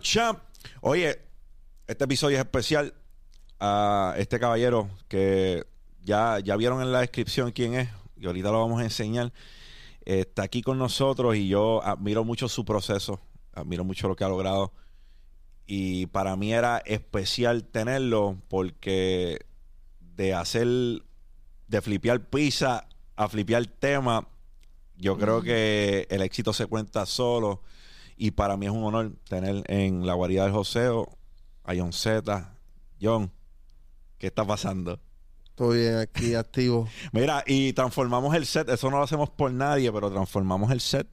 Champ. Oye, este episodio es especial a este caballero que ya, ya vieron en la descripción quién es y ahorita lo vamos a enseñar. Está aquí con nosotros y yo admiro mucho su proceso, admiro mucho lo que ha logrado. Y para mí era especial tenerlo porque de hacer, de flipear pizza a flipear tema, yo creo que el éxito se cuenta solo. Y para mí es un honor tener en la guarida del Joseo a John Z. John, ¿qué está pasando? Estoy bien aquí, activo. Mira, y transformamos el set. Eso no lo hacemos por nadie, pero transformamos el set.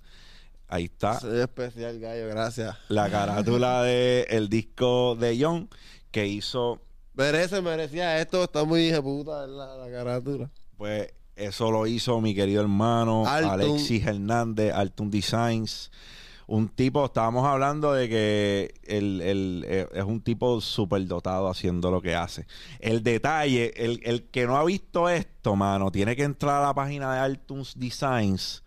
Ahí está. Soy especial, gallo, gracias. La carátula del el disco de John que hizo. Merece, merecía esto. Está muy hija puta la, la carátula. Pues eso lo hizo mi querido hermano. Alexis Hernández, Alton Designs. Un tipo, estábamos hablando de que él, él, eh, es un tipo súper dotado haciendo lo que hace. El detalle, el, el que no ha visto esto, mano, tiene que entrar a la página de Alton's Designs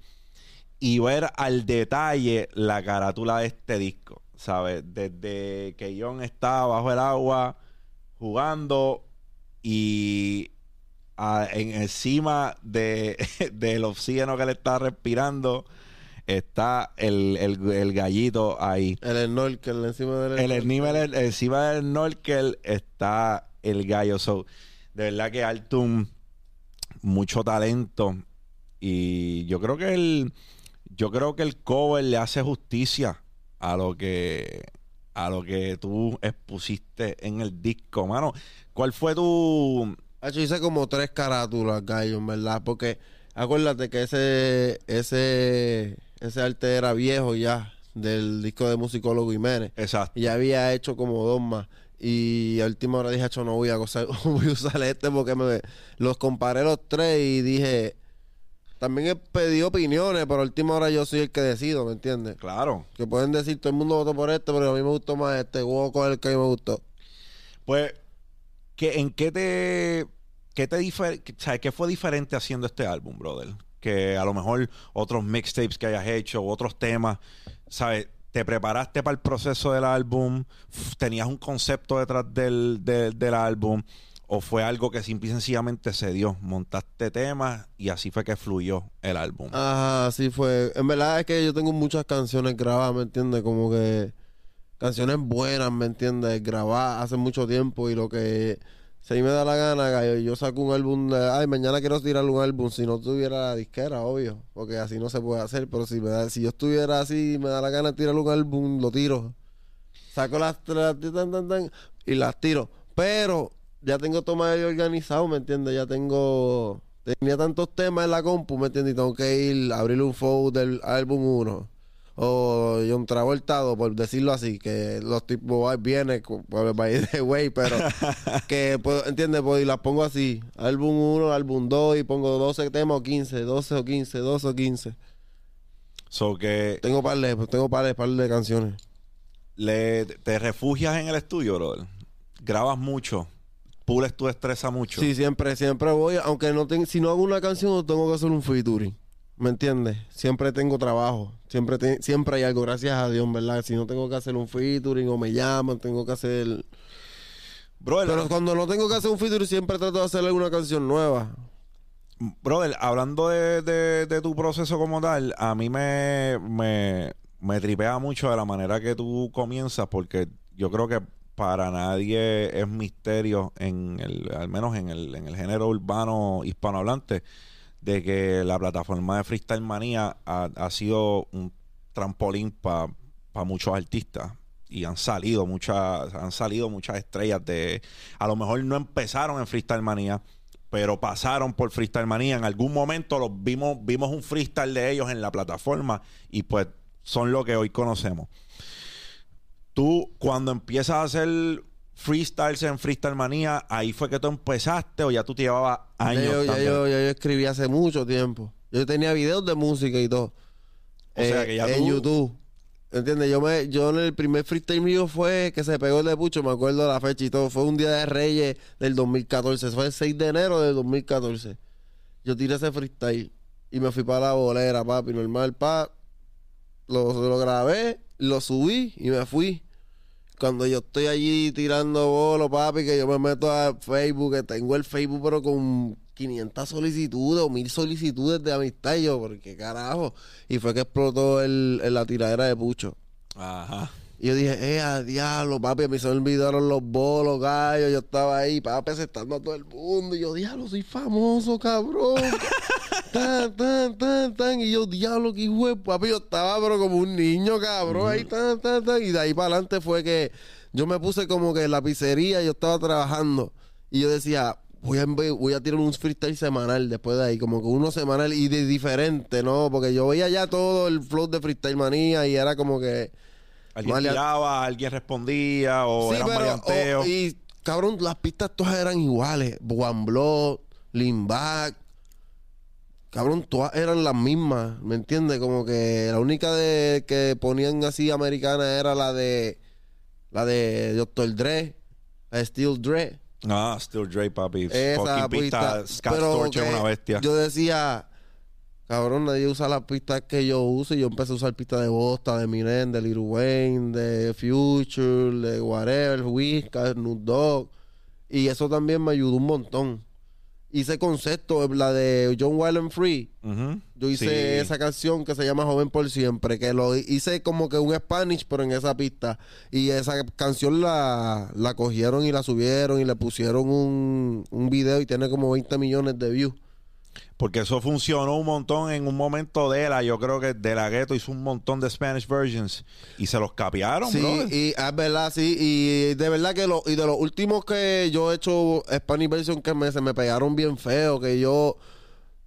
y ver al detalle la carátula de este disco. ¿Sabes? Desde que John está bajo el agua jugando y a- en encima de, del oxígeno que le está respirando está el, el- el gallito ahí. El snorkel encima del El, snorkel. encima del snorkel está el gallo. So, de verdad que Altum, mucho talento. Y yo creo que el, yo creo que el cover le hace justicia a lo que a lo que tú expusiste en el disco, mano. ¿Cuál fue tu Hacho, hice como tres carátulas, gallo, en verdad. Porque acuérdate que ese, ese, ese arte era viejo ya, del disco de Musicólogo Jiménez. exacto? Y ya había hecho como dos más. Y a última hora dije, "Acho, no voy a, usar, voy a usar este porque me los comparé los tres y dije, también he pedido opiniones, pero a última hora yo soy el que decido, ¿me entiendes? Claro. Que pueden decir, todo el mundo votó por este, pero a mí me gustó más este, voy a el que a mí me gustó. Pues, ¿qué, ¿en qué te, qué te difer- qué fue diferente haciendo este álbum, brother? Que a lo mejor otros mixtapes que hayas hecho, otros temas, ¿sabes? Te preparaste para el proceso del álbum, tenías un concepto detrás del, del, del álbum, o fue algo que simple y sencillamente se dio. Montaste temas y así fue que fluyó el álbum. Ajá, así fue. En verdad es que yo tengo muchas canciones grabadas, ¿me entiendes? Como que canciones buenas, ¿me entiendes? Grabadas hace mucho tiempo y lo que si me da la gana, gallo, yo saco un álbum de, ay, mañana quiero tirar un álbum si no tuviera la disquera, obvio, porque así no se puede hacer, pero si me da, si yo estuviera así me da la gana tirar un álbum, lo tiro. Saco las, las y las tiro. Pero ya tengo medio organizado, ¿me entiendes? Ya tengo tenía tantos temas en la compu, ¿me entiendes? Y tengo que ir a abrir un folder del álbum 1. O John Travolta, o por decirlo así, que los tipos ay, viene con- por by the way, pero que, pues, ¿entiendes? Pues, y las pongo así, álbum 1, álbum 2, y pongo 12 temas o 15, 12 o 15, 12 o 15. So que Tengo par de, tengo par de, par de canciones. le, te refugias en el estudio, brother. Grabas mucho, pules tu destreza mucho. Sí, siempre, siempre voy, aunque no tengo, si no hago una canción, tengo que hacer un featuring. ¿Me entiendes? Siempre tengo trabajo. Siempre te- siempre hay algo, gracias a Dios, ¿verdad? Si no tengo que hacer un featuring o me llaman, tengo que hacer... Brother, Pero cuando no tengo que hacer un featuring, siempre trato de hacer alguna canción nueva. Brother, hablando de, de- de tu proceso como tal, a mí me, me, me tripea mucho de la manera que tú comienzas, porque yo creo que para nadie es misterio, en el, al menos en el, en el género urbano hispanohablante, de que la plataforma de Freestyle Manía ha, sido un trampolín para muchos artistas. Y han salido muchas, han salido muchas estrellas de. A lo mejor no empezaron en Freestyle Manía, pero pasaron por Freestyle Manía. En algún momento los vimos, vimos un freestyle de ellos en la plataforma y pues son lo que hoy conocemos. Tú, cuando empiezas a hacer freestyles en Freestyle Manía, ahí fue que tú empezaste o ya tú te llevabas años. yo, ya, yo, ya yo escribí hace mucho tiempo. Yo tenía videos de música y todo. O sea Eh, que ya en tú- YouTube. ¿Entiendes? Yo, me, yo en el primer freestyle mío fue que se pegó el de Pucho, me acuerdo de la fecha y todo. Fue un día de Reyes del 2014. Fue el 6 de enero del 2014. Yo tiré ese freestyle y me fui para la bolera, papi, normal, pa. Lo, lo grabé, lo subí y me fui. Cuando yo estoy allí tirando bolo, papi, que yo me meto a Facebook, que tengo el Facebook, pero con 500 solicitudes o 1000 solicitudes de amistad, y yo, ¿por qué carajo? Y fue que explotó el, el- la tiradera de Pucho. Ajá. Y yo dije, eh, a diablo, papi, a mí se me olvidaron los bolos, gallos. Yo estaba ahí, papi, aceptando a todo el mundo. Y yo, diablo, soy famoso, cabrón. tan, tan, tan, tan. Y yo, diablo, qué hijo papi, yo estaba, pero como un niño, cabrón. Ahí, tan, tan, tan. Y de ahí para adelante fue que yo me puse como que en la pizzería, yo estaba trabajando. Y yo decía, voy a, voy a tirar un freestyle semanal después de ahí, como que uno semanal y de diferente, ¿no? Porque yo veía ya todo el flow de freestyle manía y era como que. Alguien Vale, tiraba, alguien respondía, o Sí, eran pero, varianteos. o- y cabrón, las pistas todas eran iguales. One Blood, Lean Back. Cabrón, todas eran las mismas, ¿me entiendes? Como que la única de que ponían así americana era la de la de Dr. Dre, la de Steel Dre. Ah, Still Dre, papi. Esa pista. pista. Scott pero Storch es una bestia. Yo decía, cabrón, nadie usa las pistas que yo uso. Y yo empecé a usar pistas de Bosta, de Minen, de Lil Wayne, de Future, de Whatever, Whiskas, Snoop Dogg. Y eso también me ayudó un montón. Hice concepto, la de John Wild and Free. Yo hice Sí. esa canción que se llama Joven por Siempre, que lo hice como que un Spanish, pero en esa pista. Y esa canción la, la cogieron y la subieron y le pusieron un, un video y tiene como 20 millones de views. Porque eso funcionó un montón en un momento de la. Yo creo que De La Ghetto hizo un montón de Spanish versions y se los capearon, Sí, brother. y es verdad, sí. Y de verdad que lo, y de los últimos que yo he hecho Spanish version que me, se me pegaron bien feo, que yo.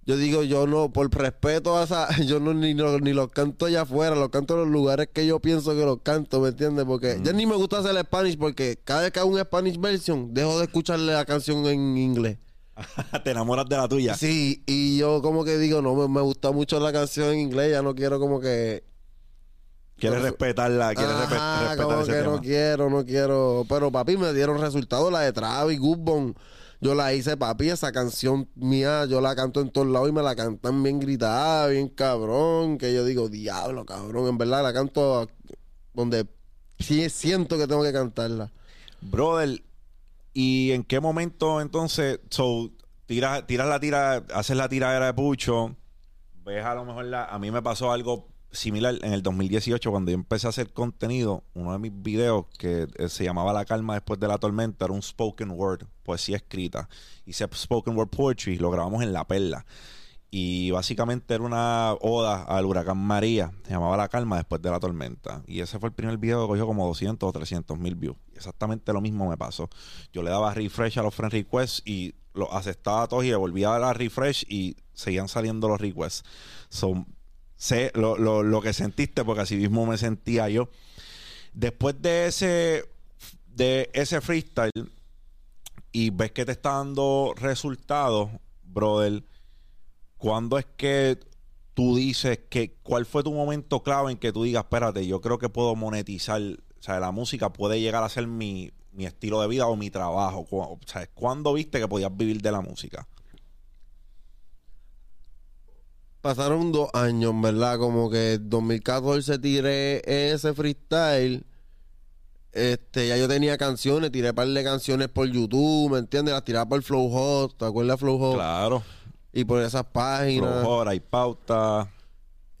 Yo digo, yo no, por respeto a esa, yo no ni, lo- ni los canto allá afuera, los canto en los lugares que yo pienso que los canto, ¿me entiendes? Porque ya ni me gusta hacer el Spanish porque cada vez que hago un Spanish version, dejo de escucharle la canción en inglés. Te enamoras de la tuya. Sí, y yo como que digo, no, me, me gusta mucho la canción en inglés, ya no quiero como que... Quieres respetarla, quieres Ajá, respe- respetar como ese que tema. no quiero, no quiero. Pero papi, me dieron resultados. La de Travis, Goodbone. Yo la hice, papi, esa canción mía, yo la canto en todos lados y me la cantan bien gritada, bien cabrón. Que yo digo, diablo, cabrón. En verdad la canto donde sí siento que tengo que cantarla. Brother, ¿y en qué momento entonces, so, tiras, tiras la tira, haces la tiradera de Pucho, ves a lo mejor la, a mí me pasó algo similar en el 2018 cuando yo empecé a hacer contenido, uno de mis videos que eh, se llamaba La calma después de la tormenta era un spoken word, poesía escrita, hice spoken word poetry, lo grabamos en La Perla. Y básicamente era una oda al huracán María. Se llamaba La Calma después de la tormenta. Y ese fue el primer video que cogió como 200 o 300 mil views. Exactamente lo mismo me pasó. Yo le daba refresh a los friend requests y los aceptaba a todos y le volvía a dar refresh y seguían saliendo los requests. So, sé lo, lo- lo que sentiste porque así mismo me sentía yo. Después de ese, de ese freestyle y ves que te está dando resultados, brother, ¿cuándo es que tú dices que cuál fue tu momento clave en que tú digas, espérate, yo creo que puedo monetizar, o sea, la música puede llegar a ser mi, mi estilo de vida o mi trabajo? O sea, ¿cuándo viste que podías vivir de la música? Pasaron dos años, ¿verdad? Como que en 2014 tiré ese freestyle. Este, ya yo tenía canciones, tiré un par de canciones por YouTube, ¿me entiendes? Las tiraba por Flow Hot, ¿te acuerdas Flow Hot? Claro. Y por esas páginas. Flojora y pauta.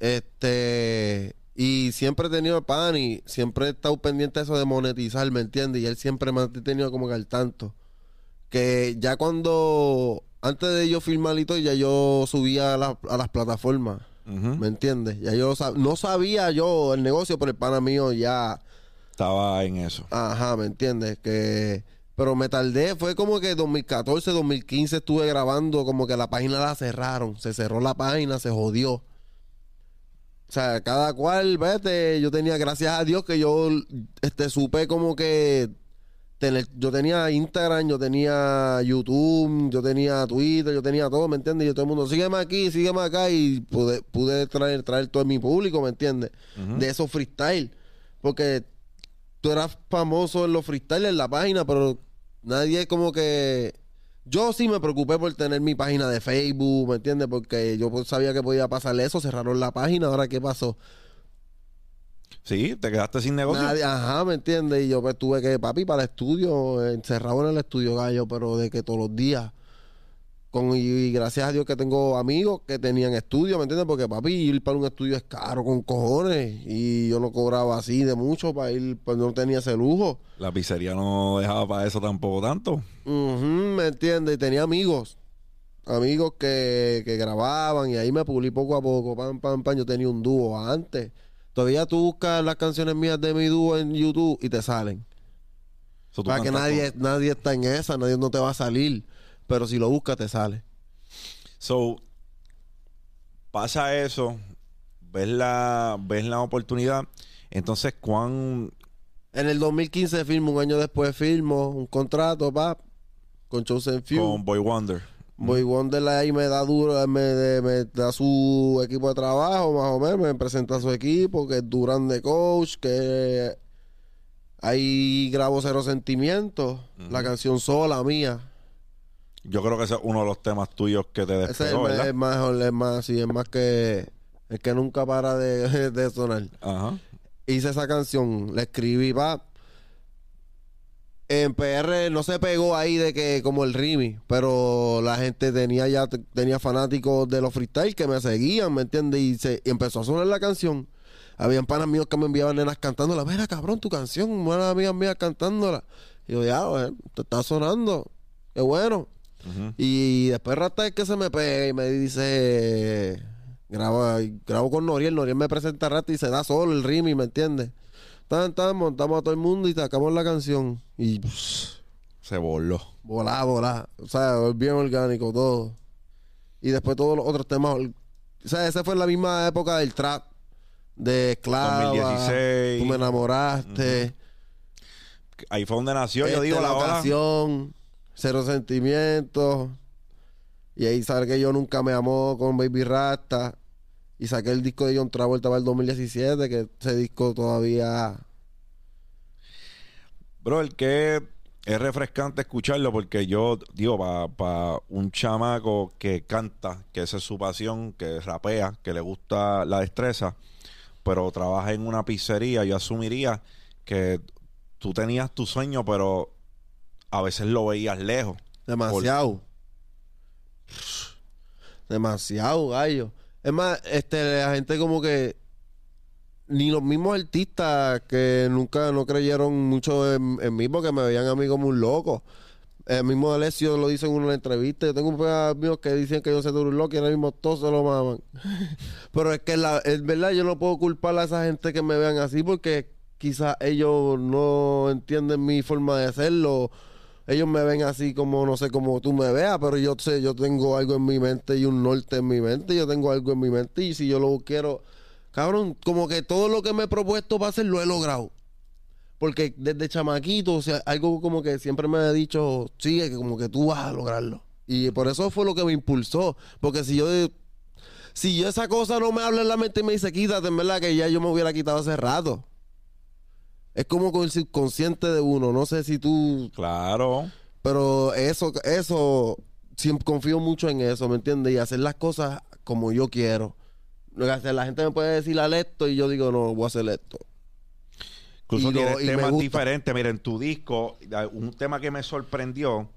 Este, y siempre he tenido pan y siempre he estado pendiente de eso de monetizar, ¿me entiendes? Y él siempre me ha tenido como que al tanto. Que ya cuando, antes de yo filmar y todo, ya yo subía a, la- a las plataformas. ¿me entiendes? Ya yo sab- no sabía yo el negocio, pero el pana mío ya, Estaba en eso. ajá, ¿me entiendes? Que, pero me tardé, fue como que 2014, 2015 estuve grabando, como que la página la cerraron, se cerró la página, se jodió. O sea, cada cual, vete, yo tenía, gracias a Dios que yo este, supe como que tener, yo tenía Instagram, yo tenía YouTube, yo tenía Twitter, yo tenía todo, ¿me entiendes? Y todo el mundo, sígueme aquí, sígueme acá y pude, pude traer, traer todo mi público, ¿me entiendes? De esos freestyle. Porque tú eras famoso en los freestyle en la página, pero nadie como que... Yo sí me preocupé por tener mi página de Facebook, ¿me entiendes? Porque yo pues sabía que podía pasarle eso, cerraron la página, ahora ¿qué pasó? Sí, te quedaste sin negocio. Nadie, ajá, ¿me entiendes? Y yo pues tuve que, papi, para el estudio, encerrado en el estudio gallo, pero de que todos los días. Con, y, gracias a Dios que tengo amigos que tenían estudio, ¿me entiendes? Porque papi, ir para un estudio es caro con cojones. Y yo no cobraba así de mucho para ir, pues no tenía ese lujo. La pizzería no dejaba para eso tampoco tanto. ¿me entiendes? Y tenía amigos. Amigos que, que grababan y ahí me pulí poco a poco. Pam, pam, pam. Yo tenía un dúo antes. Todavía tú buscas las canciones mías de mi dúo en YouTube y te salen. Para que nadie, nadie está en esa, nadie no te va a salir. Pero si lo buscas, te sale. So, pasa eso, ves la, ves la oportunidad. Entonces, ¿cuán En el 2015 firmo, un año después firmo un contrato, pap, con Chosen Few. con Boy Wonder? Boy Wonder ahí me da duro, me, de- me da su equipo de trabajo, más o menos, me presenta a su equipo, que es Durán de coach, que ahí grabo Cero Sentimientos, la canción sola mía. Yo creo que ese es uno de los temas tuyos que te Ese es, despegó, me- ¿verdad? es más, es más, sí, es más que el que nunca para de, de sonar. Ajá. Hice esa canción, la escribí, pa. En PR no se pegó ahí de que como el Rimi, pero la gente tenía ya tenía fanáticos de los freestyle que me seguían, ¿me entiendes? Y, se, y empezó a sonar la canción. Habían panas míos que me enviaban nenas cantándola. Mira, cabrón, tu canción, buenas amigas mías cantándola. Y yo, ya, te está sonando. Qué bueno. Y después Rata es que se me pega y me dice, grabo, grabo con Noriel, Noriel me presenta a Rata y se da solo el Rimi, ¿me entiendes? Tan, tan, montamos a todo el mundo y sacamos la canción. Y Se voló. volá, volá. O sea, bien orgánico todo. Y después todos los otros temas. O sea, esa fue la misma época del trap. De Esclava. 2016. Tú me enamoraste. Ahí fue donde nació, yo digo, la ola. ocasión, Cero sentimientos. Y ahí sale que yo nunca me amó con Baby Rasta. Y saqué el disco de John Travolta para el 2017, que ese disco todavía... Bro, el que es refrescante escucharlo porque yo, digo, para un chamaco que canta, que esa es su pasión, que rapea, que le gusta la destreza, pero trabaja en una pizzería, yo asumiría que tú tenías tu sueño, pero a veces lo veías lejos. Demasiado. Demasiado, gallo. Es más, este, la gente como que... Ni los mismos artistas que nunca no creyeron mucho en, en mí porque me veían a mí como un loco. El mismo Alessio lo dice en una entrevista. Yo tengo un par amigos que dicen que yo soy un loco y ahora mismo todos se lo maman. Pero es que la, es verdad, yo no puedo culpar a esa gente que me vean así porque quizás ellos no entienden mi forma de hacerlo. Ellos me ven así como, no sé, como tú me veas, pero yo sé, yo tengo algo en mi mente y un norte en mi mente. Yo tengo algo en mi mente y si yo lo quiero, cabrón, como que todo lo que me he propuesto para hacer lo he logrado. Porque desde chamaquito, o sea, algo como que siempre me ha dicho, sigue, que como que tú vas a lograrlo. Y por eso fue lo que me impulsó. Porque si yo, si yo esa cosa no me habla en la mente y me dice, quítate, en verdad que ya yo me hubiera quitado hace rato. Es como con el subconsciente de uno. No sé si tú Claro. pero eso, eso, siempre confío mucho en eso, ¿me entiendes? Y hacer las cosas como yo quiero. La gente me puede decir al esto y yo digo, no, voy a hacer esto. Incluso Y lo- temas diferentes. Mira, en tu disco, hay un tema que me sorprendió,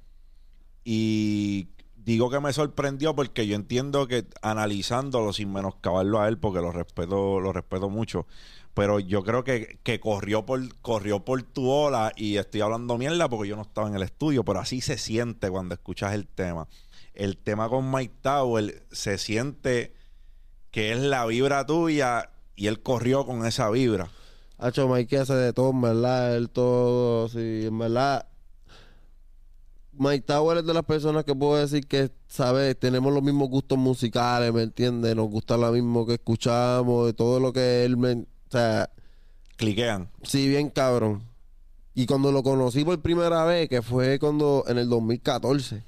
y digo que me sorprendió porque yo entiendo que analizándolo sin menoscabarlo a él, porque lo respeto, lo respeto mucho, pero yo creo que, que corrió por, corrió por tu ola y estoy hablando mierda porque yo no estaba en el estudio, pero así se siente cuando escuchas el tema. El tema con Mike Tower se siente que es la vibra tuya y él corrió con esa vibra. Hacho, Mike hace de todo, en verdad. Él todo, sí, en verdad. Mike Tower es de las personas que puedo decir que, ¿sabes? Tenemos los mismos gustos musicales, ¿me entiendes? Nos gusta lo mismo que escuchamos, y todo lo que él me... O sea, Cliquean. Sí, bien cabrón. Y cuando lo conocí por primera vez, que fue cuando en el 2014,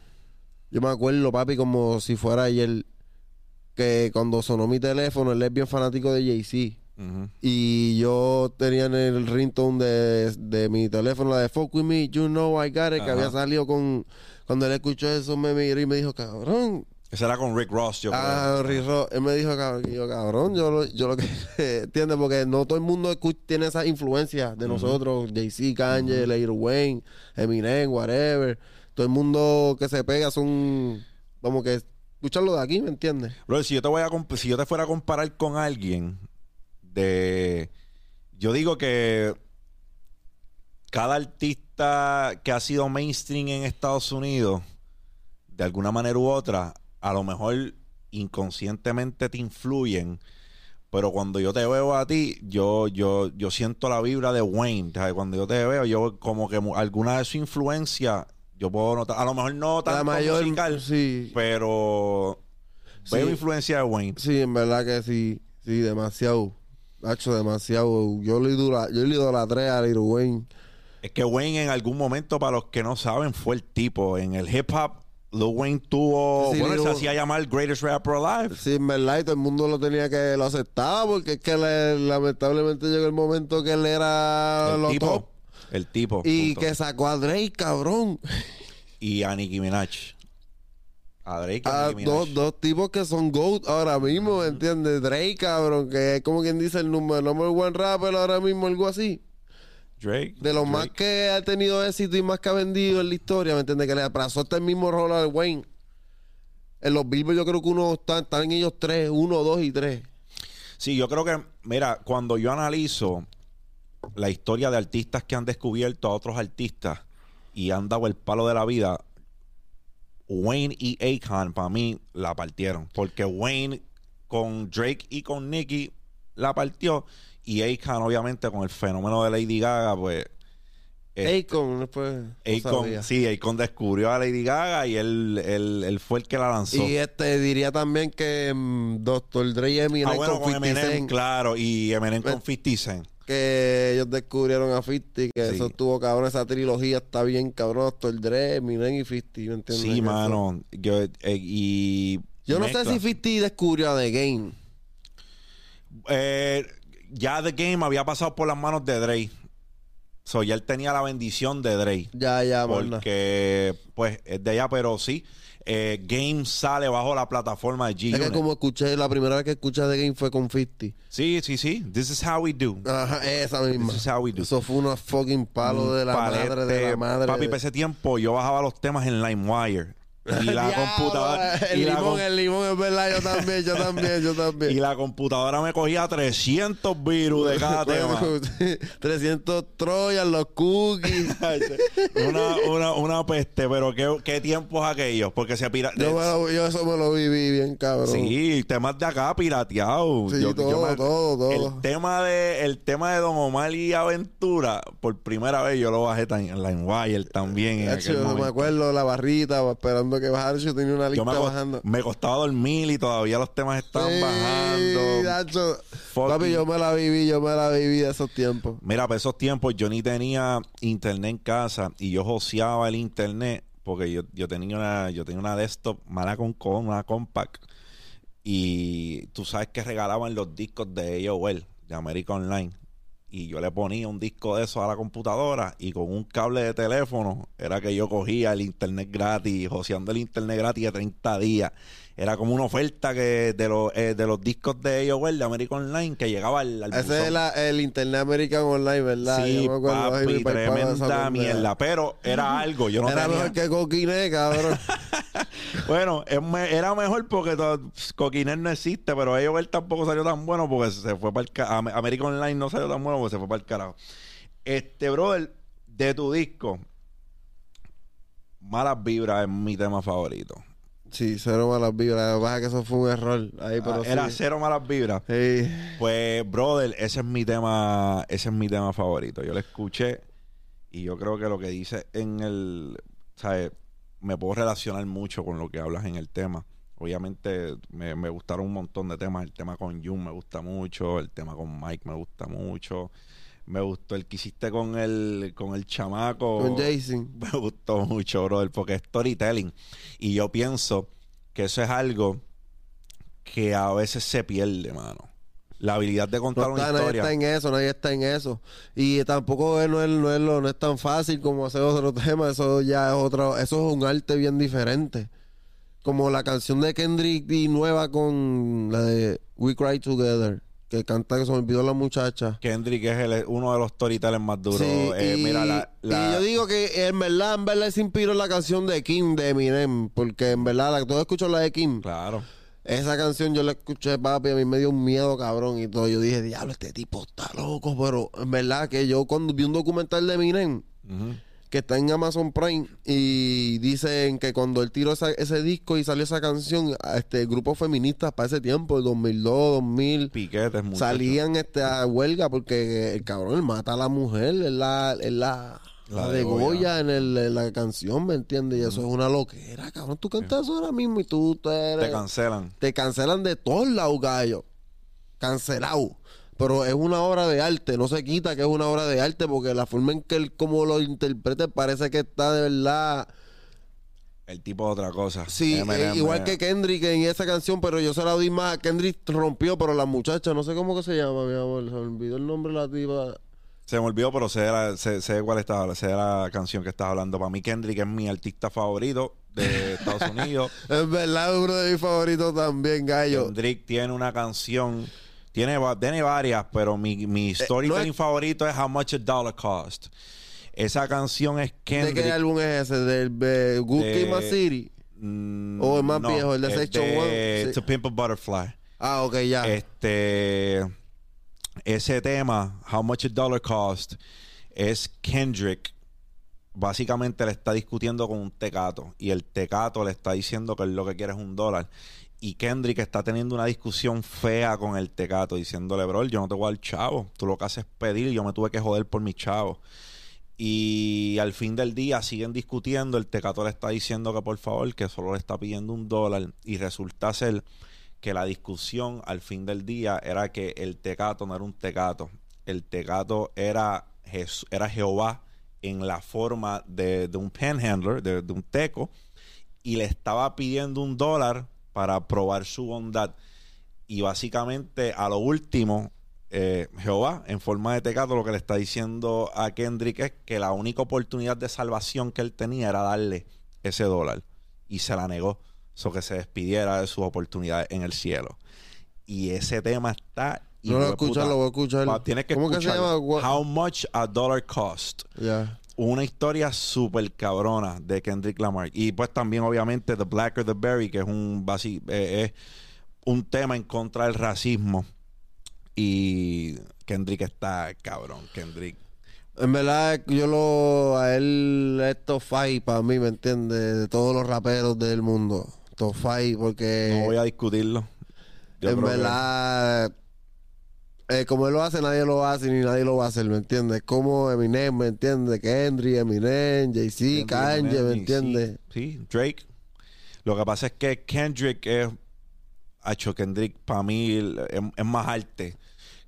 yo me acuerdo, papi, como si fuera ayer, que cuando sonó mi teléfono, él es bien fanático de Jay-Z. Y yo tenía en el ringtone de, de mi teléfono la de Fuck With Me, You Know I Got It, que había salido con... Cuando él escuchó eso, me miró y me dijo, cabrón, Ese era con Rick Ross, yo creo. Ah, Rick Ross. Él me dijo, cabrón, yo, cabrón, yo lo, yo lo que entiende, porque no todo el mundo tiene esa influencia de nosotros, Jay-Z, Kanye, Lil Wayne, Eminem, whatever. Todo el mundo que se pega son como que escucharlo de aquí, ¿me entiendes? Bro, si yo te voy a si yo te fuera a comparar con alguien de yo digo que cada artista que ha sido mainstream en Estados Unidos de alguna manera u otra a lo mejor inconscientemente te influyen pero cuando yo te veo a ti yo yo yo siento la vibra de Wayne ¿sabes? cuando yo te veo yo como que alguna de su influencia yo puedo notar a lo mejor no La mayor, musical sí, pero Sí. veo influencia de Wayne. sí, en verdad que sí, sí, demasiado. Hacho, demasiado. Yo le, idula, yo le idolatré a Lil Wayne. Es que Wayne en algún momento, para los que no saben, fue el tipo. En el hip hop, Lil Wayne tuvo... Sí, bueno, él se hacía llamar Greatest Rapper Alive. Sí, en verdad, y todo el mundo lo tenía que lo aceptaba porque es que le- lamentablemente llegó el momento que él era El lo tipo. top El tipo. y punto. que sacó a Drake, cabrón. Y a Nicki Minaj. A Drake y a A Nicki Minaj. dos, dos tipos que son GOAT ahora mismo, ¿me entiendes? Drake, cabrón, que es como quien dice el número, number one rapper ahora mismo, algo así. Drake. De los más que ha tenido éxito y más que ha vendido en la historia, ¿me entiendes? Que le abrazó hasta el mismo rol al Wayne. En los Billboard yo creo que uno están, están ellos tres, uno, dos y tres. Sí, yo creo que, mira, cuando yo analizo la historia de artistas que han descubierto a otros artistas y han dado el palo de la vida, Wayne y Akon para mí la partieron. Porque Wayne con Drake y con Nicki la partió y Akon obviamente con el fenómeno de Lady Gaga, pues... eh, Akon, después. no Akon, sí, Akon descubrió a Lady Gaga y él, él, él fue el que la lanzó. Y este diría también que mm, Dr. Dre y Eminem ah, bueno, con con 50 Eminem, Cent, claro, y Eminem con 50 Cent. que ellos descubrieron a 50, que Sí. eso estuvo cabrón, esa trilogía está bien cabrón, Dr. Dre, Eminem y 50, ¿me entiendes? Sí, mano. Yo, eh, y Yo no sé si 50 descubrió a The Game. Eh, ya The Game había pasado por las manos de Dre. So, ya él tenía la bendición de Dre. Ya, ya. Porque, pues, es de allá, pero sí. eh, Game sale bajo la plataforma de G. Es que como escuché, la primera vez que escuché The Game fue con 50. Sí, sí, sí. This is how we do. Ajá, esa misma. This is how we do. Eso fue una fucking palo de la Palete. madre, de la madre. Papi, de- para ese tiempo yo bajaba los temas en LimeWire. Y la computadora. El y la limón, com- el limón, es verdad, yo también, yo también, yo también. y la computadora me cogía 300 virus de cada tema. Bueno, 300 Troyas, los cookies. una, una, una peste, pero qué, qué tiempos aquellos, porque se pira... yo, me yo eso me lo viví bien, cabrón. Sí, temas de acá pirateados. Sí, todo, todo, todo. El tema de el tema de Don Omar y Aventura, por primera vez yo lo bajé tan- en LimeWire también en aquel yo me momento. acuerdo de la barrita, esperando que bajara. Yo tenía una lista me, bajando. me costaba dormir y todavía los temas estaban Sí, bajando. Papi, yo me la viví, yo me la viví de esos tiempos. Mira, para esos tiempos yo ni tenía internet en casa y yo joseaba el internet porque yo, yo tenía una yo tenía una desktop mala con, con una compact y tú sabes que regalaban los discos de AOL de América Online y yo le ponía un disco de eso a la computadora y con un cable de teléfono era que yo cogía el internet gratis, joseando el internet gratis de 30 días. Era como una oferta que de los eh, de los discos de AOL de América Online que llegaba al, al Ese es la- el Internet American Online, ¿verdad? Sí, Yo me papi, tremenda mierda. Pero era algo, yo no Era tenía... mejor que Coquiné, cabrón. Bueno, era mejor porque to- Coquiner no existe, pero ellos tampoco salió tan bueno porque se fue para el carajo. American Online no salió tan bueno porque se fue para el carajo. Este, brother, de tu disco, Malas Vibras es mi tema favorito. Sí, cero malas vibras. Lo que pasa es que eso fue un error. Ahí, pero Ah, era sí. cero Malas Vibras. Sí. Pues, brother, ese es mi tema, ese es mi tema favorito. Yo lo escuché y yo creo que lo que dice en el, ¿sabes? Me puedo relacionar mucho con lo que hablas en el tema. Obviamente me, me gustaron un montón de temas. El tema con Jun me gusta mucho, el tema con Mike me gusta mucho. Me gustó el que hiciste con el, con el chamaco. Con Jason. Me gustó mucho, brother, porque es storytelling. Y yo pienso que eso es algo que a veces se pierde, mano. La habilidad de contar No una está, nadie historia. está en eso, nadie está en eso. Y tampoco es, no, es, no, es no es tan fácil como hacer otro tema. Eso ya es otro, eso es un arte bien diferente. como la canción de Kendrick y nueva con la de We Cry Together, que canta que se me olvidó la muchacha. Kendrick es el- uno de los storytellers más duros. Sí, Eh, y, mira, la, la- y yo digo que en verdad, en verdad se inspiró en la canción de Kim de Eminem, porque en verdad, la, todos escuchan la de Kim. Claro. Esa canción yo la escuché, papi, a mí me dio un miedo, cabrón, y todo. Yo dije, diablo, este tipo está loco, pero en verdad que yo cuando vi un documental de Eminem. Que está en Amazon Prime, y dicen que cuando él tiró esa- ese disco y salió esa canción, este grupos feministas para ese tiempo, el 2002, 2000, Piquetes, muchachos. salían este, a huelga porque el cabrón él mata a la mujer, es la, es la, La la de Goya. Goya en, el- en la canción, ¿me entiendes? Y eso es una loquera, cabrón. Tú cantas eso ahora mismo y tú te, eres- Te cancelan. te cancelan de todos lados, gallo. Cancelado. Pero es una obra de arte, no se quita que es una obra de arte porque la forma en que él como lo interprete parece que está de verdad... El tipo de otra cosa. Sí, eh, igual que Kendrick en esa canción, pero yo se la doy más. Kendrick rompió, pero la muchacha, no sé cómo que se llama, mi amor, se me olvidó el nombre de la tipa. Se me olvidó, pero sé, la- sé, sé cuál estaba, sé la canción que estás hablando. Para mí, Kendrick es mi artista favorito de Estados Unidos. Es verdad, uno de mis favoritos también, gallo. Kendrick tiene una canción, tiene, tiene varias, pero mi, mi storytelling Eh, no es- favorito es How Much a Dollar Cost. Esa canción es ¿De Kendrick. qué álbum es ese? ¿Del de Good De- City? Mm, ¿O el más viejo, el de Section de One? To Pimp a Butterfly. Ah, ok, ya. Este, ese tema, How Much a Dollar Cost, es Kendrick. Básicamente le está discutiendo con un tecato. Y el tecato le está diciendo que él lo que quiere es un dólar. Y Kendrick está teniendo una discusión fea con el tecato, diciéndole, bro, yo no te voy a dar chavo. Tú lo que haces es pedir yo me tuve que joder por mi chavo. Y al fin del día siguen discutiendo. El tecato le está diciendo que por favor, que solo le está pidiendo un dólar. Y resulta ser que la discusión al fin del día era que el tecato no era un tecato. El tecato era, era Jehová en la forma de, de un panhandler, de, de un teco. Y le estaba pidiendo un dólar para probar su bondad. Y básicamente a lo último, eh, Jehová, en forma de tecato, lo que le está diciendo a Kendrick es que la única oportunidad de salvación que él tenía era darle ese dólar. Y se la negó. So que se despidiera de sus oportunidades en el cielo. Y ese tema está. no lo escuchado, lo voy a escuchar. Pa- Tienes que ¿Cómo que se llama? How much a dollar cost. Ya. Una historia súper cabrona de Kendrick Lamar. Y pues también, obviamente, The Blacker the Berry, que es un basi- eh, es un tema en contra del racismo. Y Kendrick está cabrón. Kendrick. En verdad, yo lo. A él, esto fight para mí, ¿me entiendes? De todos los raperos del mundo. Top fight, porque. No voy a discutirlo. Yo en que- verdad, eh, como él lo hace, nadie lo hace ni nadie lo va a hacer, ¿me entiendes? Como Eminem, ¿me entiendes? Kendrick, Eminem, Jay-Z, Kanye, ¿me entiendes? Sí, sí, Drake. Lo que pasa es que Kendrick es. Hacho, Kendrick para mí es, es más arte.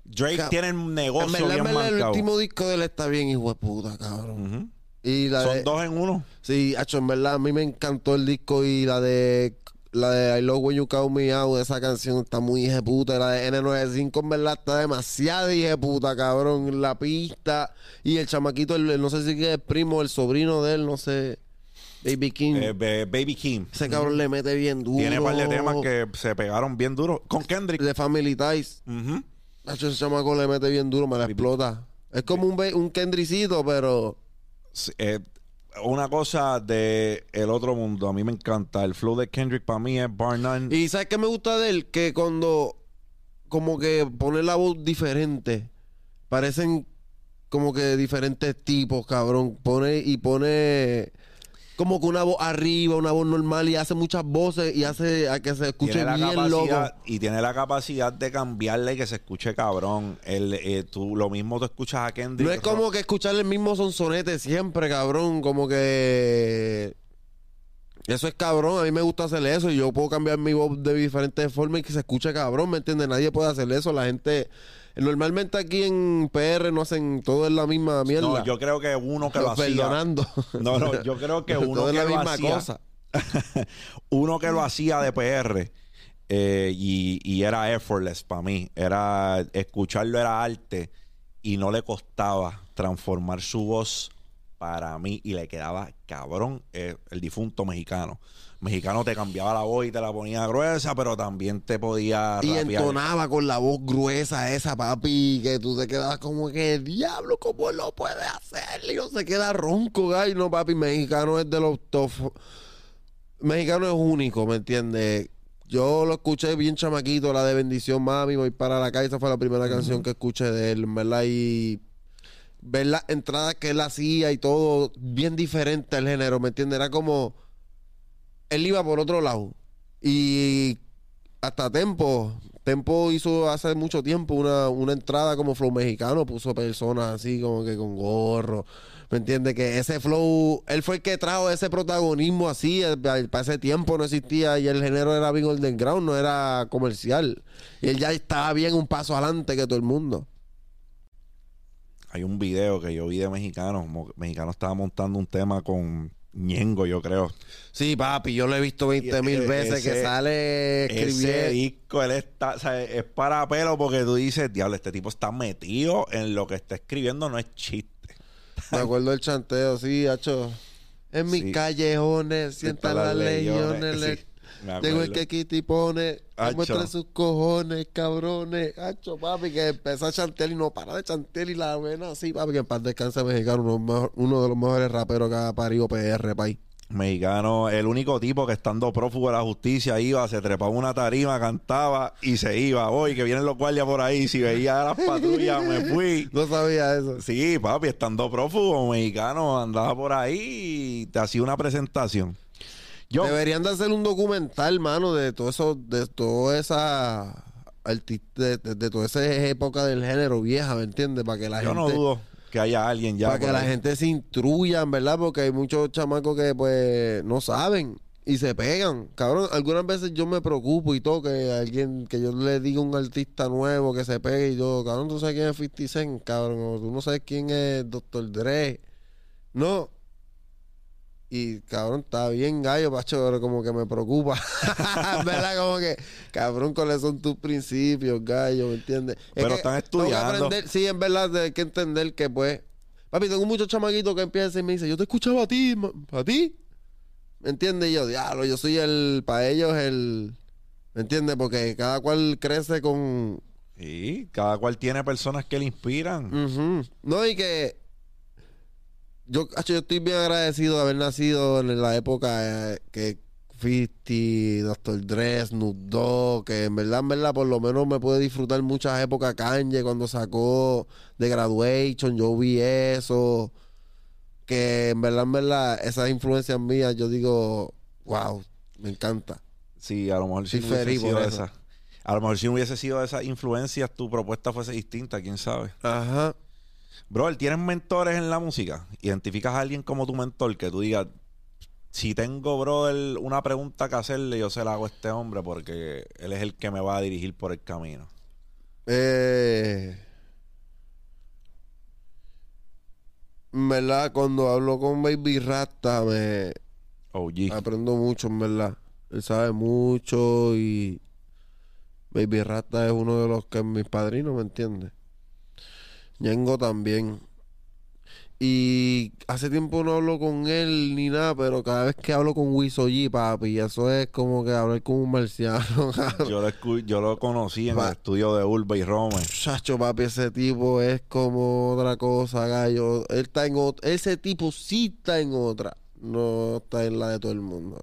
Drake tiene un En negocio verdad, en bien verdad, el último disco de él está bien, hijo de puta, cabrón. Ujú. Y la Son de- dos en uno. Sí, hacho, en verdad, a mí me encantó el disco y la de la de I Love When You Call Me Out, esa canción está muy puta. La de N95, en verdad, está demasiado puta, cabrón. La pista y el chamaquito, el, el- no sé si es el primo, el sobrino de él, no sé, Baby King. Eh, Baby Kim. ese cabrón le mete bien duro. Tiene un par de temas que se pegaron bien duros. Con Kendrick. De Family Ties. Hacho, ese chamaco le mete bien duro, me la explota. Es como un, un Kendricito, pero... Sí, eh, una cosa de el otro mundo. A mí me encanta. El flow de Kendrick para mí es bar none. Y ¿sabes qué me gusta de él? Que cuando como que pone la voz diferente, parecen como que diferentes tipos, cabrón. Pone y pone como que una voz arriba, una voz normal y hace muchas voces y hace a que se escuche tiene bien loco. y tiene la capacidad de cambiarle y que se escuche cabrón. El, eh, tú lo mismo tú escuchas a Kendrick. No es como que escuchar el mismo sonsonete siempre, cabrón. Como que. Eso es cabrón. A mí me gusta hacer eso. Y yo puedo cambiar mi voz de diferentes formas y que se escuche cabrón. ¿Me entiendes? Nadie puede hacer eso. La gente. Normalmente aquí en PR no hacen todo en la misma mierda. No, yo creo que uno que lo hacía. Perdonando. No, no, yo creo que uno todo es la lo misma hacía. cosa. uno que lo hacía de PR eh, y, y era effortless para mí. Era escucharlo era arte y no le costaba transformar su voz para mí, y le quedaba cabrón, eh, el difunto mexicano. Mexicano te cambiaba la voz y te la ponía gruesa, pero también te podía Y rapear. entonaba con la voz gruesa esa, papi, que tú te quedabas como que, diablo, ¿cómo lo puede hacer? Y no se queda ronco, gay. No, papi, mexicano es de los top. Mexicano es único, ¿me entiendes? Yo lo escuché bien chamaquito, la de Bendición Mami, voy para la calle, esa fue la primera canción que escuché de él, ¿verdad? Y ver las entradas que él hacía y todo, bien diferente al género, ¿me entiendes? Era como, él iba por otro lado. Y hasta Tempo, Tempo hizo hace mucho tiempo una, una entrada como flow mexicano, puso personas así como que con gorro. ¿Me entiendes? Que ese flow, él fue el que trajo ese protagonismo así, eh, para ese tiempo no existía y el género era bien underground, no era comercial. Y él ya estaba bien un paso adelante que todo el mundo. Hay un video que yo vi de mexicanos. Mexicano estaba montando un tema con Ñengo, yo creo. Sí, papi, yo lo he visto 20 mil veces que ese- sale Ese escribiendo. disco, él está, o sea, es para pelo porque tú dices, diablo, este tipo está metido en lo que está escribiendo, no es chiste. Me acuerdo del chanteo, sí, hacho. En mis Sí. callejones sientan las legiones. le- Sí, Tengo el que Kitty pone, muestra sus cojones, cabrones. Hacho, papi, que empezó a chantear y no para de chantear y la vena así, papi, que en paz descanse mexicano, uno, mejor- uno de los mejores raperos que ha parido PR, país. Mexicano, el único tipo que estando prófugo de la justicia iba, se trepaba una tarima, cantaba y se iba. Hoy que vienen los guardias por ahí, si veía a las patrullas, me fui. No sabía eso. Sí, papi, estando prófugo, mexicano, andaba por ahí y te hacía una presentación. Yo, Deberían de hacer un documental, mano, de todo eso, de toda esa de, de- de toda esa época del género vieja, ¿me entiendes? Para que la yo gente no dudo que haya alguien ya. para que la gente se instruyan, ¿verdad? Porque hay muchos chamacos que pues no saben y se pegan. Cabrón, algunas veces yo me preocupo y todo que alguien, que yo le diga a un artista nuevo que se pegue y yo, cabrón, tú sabes quién es 50 Cent, cabrón, o tú no sabes quién es Dr. Dre. No. Y cabrón, está bien gallo, pacho, pero como que me preocupa. ¿Verdad? Como que, cabrón, ¿cuáles son tus principios, gallo? ¿Me entiendes? Es Pero que están estudiando. aprender- sí, en verdad, hay que entender que, pues, papi, tengo muchos chamaquitos que empiezan y me dicen, yo te escuchaba a ti, ¿a ti? ¿Me entiendes? Y yo, diablo, yo soy el, para ellos, el, ¿me entiendes? Porque cada cual crece con, Sí, cada cual tiene personas que le inspiran. No, y que yo, yo estoy bien agradecido de haber nacido en la época eh, que 50, Dr. Dre, Snoop Dogg, que en verdad, en verdad, por lo menos me pude disfrutar muchas épocas Kanye cuando sacó The Graduation, yo vi eso, que en verdad, en verdad, esas influencias mías, yo digo, wow, me encanta. Sí, a lo mejor Sí, no hubiese sido esa. A lo mejor si no hubiese sido esas influencias, tu propuesta fuese distinta, quién sabe. Ajá. Bro, ¿tienes mentores en la música? ¿Identificas a alguien como tu mentor que tú digas, si tengo, brother, una pregunta que hacerle, yo se la hago a este hombre porque él es el que me va a dirigir por el camino? Eh, en verdad, cuando hablo con Baby Rasta, me OG. aprendo mucho, en verdad. Él sabe mucho y Baby Rasta es uno de los que es mis padrinos, ¿me entiendes? Ñengo también. Y hace tiempo no hablo con él ni nada, pero cada vez que hablo con Wiso G, papi, eso es como que hablar con un marciano. Yo lo, yo lo conocí en el estudio de Urba y Rome. Chacho, papi, ese tipo es como otra cosa, gallo. Él está en Ese tipo sí está en otra. No está en la de todo el mundo.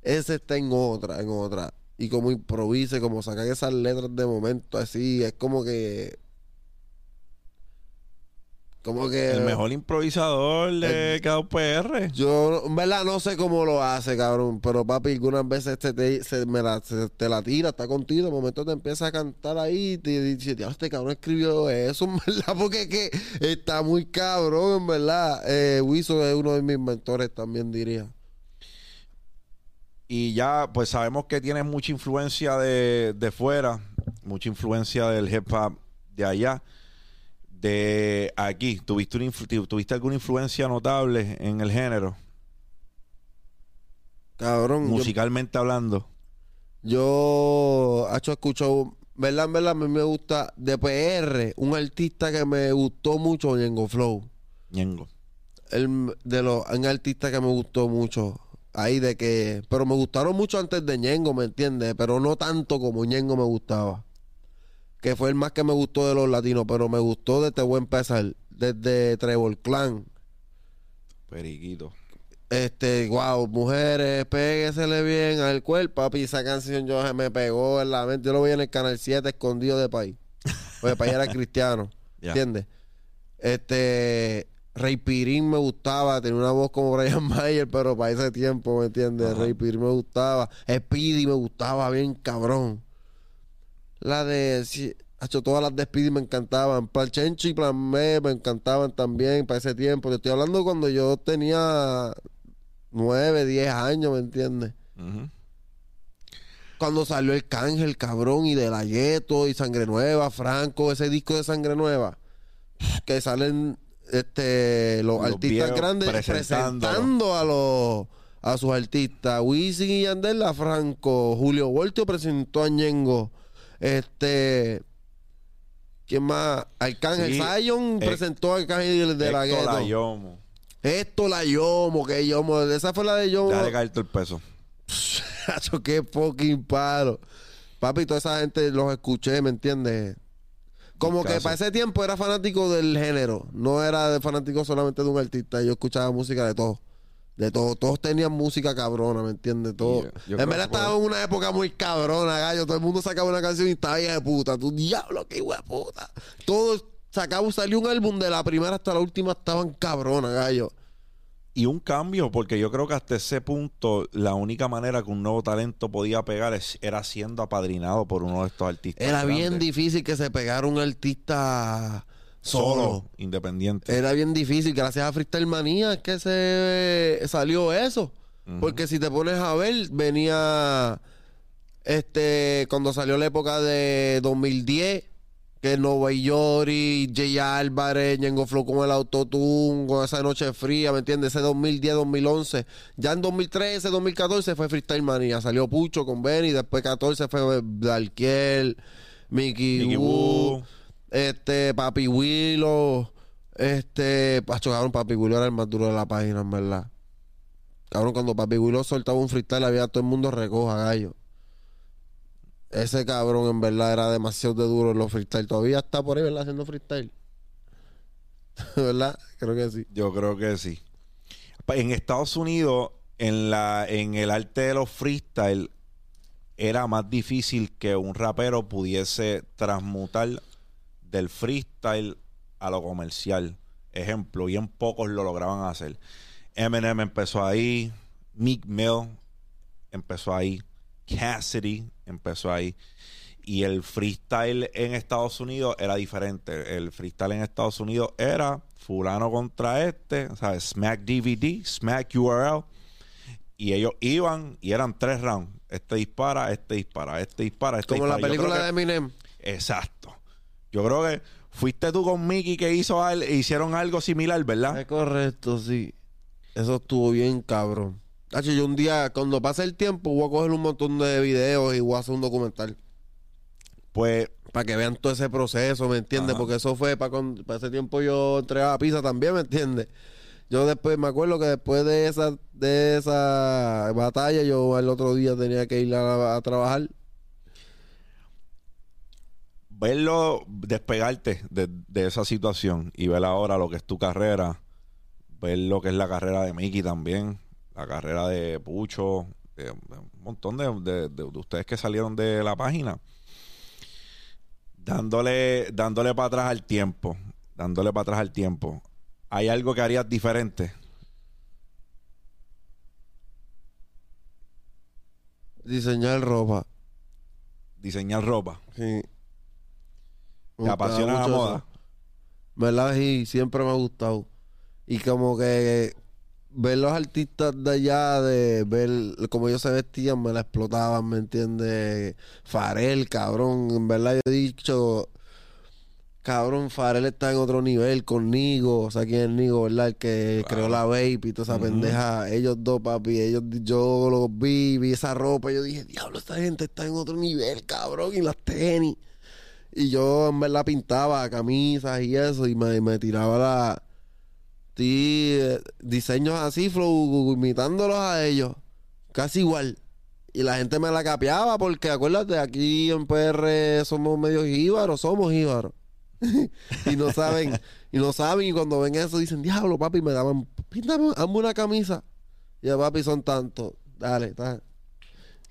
Ese está en otra, en otra. Y como improvise, como sacan esas letras de momento así, es como que. Como que. El mejor improvisador de cada PR. Yo, en verdad, no sé cómo lo hace, cabrón. Pero papi, algunas veces te, te, se, me la, se- te la tira, está contigo. De momento te empieza a cantar ahí. Y te dice, "Diablo, este cabrón escribió eso, en verdad. Porque es que está muy cabrón, en verdad. Eh, Wiso es uno de mis mentores también, diría. Y ya, pues sabemos que tienes mucha influencia de, de fuera, mucha influencia del hip hop de allá. De aquí, ¿tuviste, ¿tuviste alguna influencia notable en el género? Cabrón, yo, musicalmente hablando. yo hecho escucho, ¿verdad? Verdad, a mí me gusta de PR, un artista que me gustó mucho, Ñengo Flow. Ñengo. el, de los un artista que me gustó mucho. Ahí de que. Pero me gustaron mucho antes de Ñengo, ¿me entiendes? Pero no tanto como Ñengo me gustaba. Que fue el más que me gustó de los latinos. Pero me gustó desde Buen Pesar. Desde Trevor Clan. Periquito. Este, wow, mujeres, péguesele bien al cuerpo, papi. Esa canción yo me pegó en la mente. Yo lo veía en el canal 7 escondido de país. Porque país era cristiano. Ya. ¿Entiendes? Este. Rey Pirín me gustaba, tenía una voz como Brian Mayer, pero para ese tiempo, ¿me entiendes? Ajá. Rey Pirín me gustaba. Speedy me gustaba bien cabrón. La de. sí, hacho, todas las de Speedy me encantaban. Plan Chencho y Plan Me me encantaban también para ese tiempo. Te estoy hablando cuando yo tenía 9, 10 años, ¿me entiendes? Cuando salió el Cángel, cabrón, y de la Yeto y Sangre Nueva, Franco, ese disco de Sangre Nueva, que salen este los, Los artistas grandes presentando a los a sus artistas. Wisin y Yandel Franco, Julio Voltio presentó a Ñengo, este ¿Quién más? Arcángel Sí, Zion Hec- presentó a Arcángel de la Héctor Gueto. Layomo. Esto la Yomo, que Yomo, esa fue la de Yomo. Déjale caerte el peso. Chacho, qué fucking palo. Papi, toda esa gente los escuché, ¿me entiendes? Como que para ese tiempo era fanático del género. No era de fanático solamente de un artista. Yo escuchaba música de todos. De todo. Todos tenían música cabrona, ¿me entiendes? Todo. Yeah, en verdad estaba en una época muy cabrona, gallo. Todo el mundo sacaba una canción y estaba hija de puta. Tu diablo, qué hijo de puta. Todos sacaba, salió un álbum de la primera hasta la última, estaban cabronas, gallo. Y un cambio, porque yo creo que hasta ese punto la única manera que un nuevo talento podía pegar es- era siendo apadrinado por uno de estos artistas. Era bien difícil que se pegara un artista solo. independiente. Era bien difícil. Gracias a Freestyle Manía es que se salió eso. Porque si te pones a ver, venía este cuando salió la época de 2010, que Nova Yori, Jay Álvarez, Ñengo Flow con el autotune, con esa noche fría, ¿me entiendes? Ese 2010, 2011. Ya en 2013, 2014 fue Freestyle Manía. Salió Pucho con Benny, después 14 fue Dalquiel, Mickey, Mickey Wu, Wu. Este, Papi Willow, este, Pacho, cabrón, Papi Willow era el más duro de la página, en verdad. Cabrón, cuando Papi Willow soltaba un freestyle, había todo el mundo recoja, gallo. Ese cabrón, en verdad, era demasiado de duro en los freestyle. Todavía está por ahí, ¿verdad? Haciendo freestyle. ¿Verdad? Creo que sí. Yo creo que sí. En Estados Unidos, en la, en el arte de los freestyle, era más difícil que un rapero pudiese transmutar del freestyle a lo comercial. Ejemplo, bien pocos lo lograban hacer. Eminem empezó ahí, Meek Mill empezó ahí, Cassidy empezó ahí. Y el freestyle en Estados Unidos era diferente. El freestyle en Estados Unidos era fulano contra este, ¿sabes? Smack DVD, Smack URL. Y ellos iban y eran tres rounds. Este dispara, este dispara, este dispara, este Como la dispara. Película de Eminem. Exacto. Yo creo que fuiste tú con Mickey que hizo al- hicieron algo similar, ¿verdad? Es correcto, sí. Eso estuvo bien cabrón. Hacho, yo un día, cuando pase el tiempo, voy a coger un montón de videos y voy a hacer un documental. Pues Para que vean todo ese proceso, ¿me entiendes? Porque eso fue para, para ese tiempo yo entregaba pizza también, ¿me entiendes? Yo después me acuerdo que después de esa de esa batalla yo el otro día tenía que ir a, a trabajar. Verlo despegarte de, de esa situación y ver ahora lo que es tu carrera, ver lo que es la carrera de Mickey también, la carrera de Pucho, de, de un montón de, de- de- de ustedes que salieron de la página, dándole, dándole para atrás al tiempo, dándole para atrás al tiempo. ¿Hay algo que harías diferente? Diseñar ropa. Diseñar ropa. Sí. Me ¿Te gustaba apasiona la moda? eso. ¿Verdad? Sí, siempre me ha gustado. Y como que ver los artistas de allá, de ver cómo ellos se vestían, me la explotaban, ¿me entiendes? Farel, cabrón, en verdad yo he dicho, cabrón, Farel está en otro nivel con Nigo, o sea, quién es Nigo, ¿verdad? El que creó la vape y toda esa pendeja, ellos dos, papi, ellos, yo los vi, vi esa ropa, y yo dije, diablo, esta gente está en otro nivel, cabrón, y las tenis. Y yo en verdad pintaba camisas y eso y me, tiraba la estoy eh, diseños así, flow, imitándolos a ellos. Casi igual. Y la gente me la capeaba porque acuérdate, aquí en PR somos medio jíbaros, somos jíbaros. y no saben, y no saben, y cuando ven eso dicen, diablo, papi, me daban, píntame, hazme una camisa. Y ya, papi, son tantos. Dale, dale.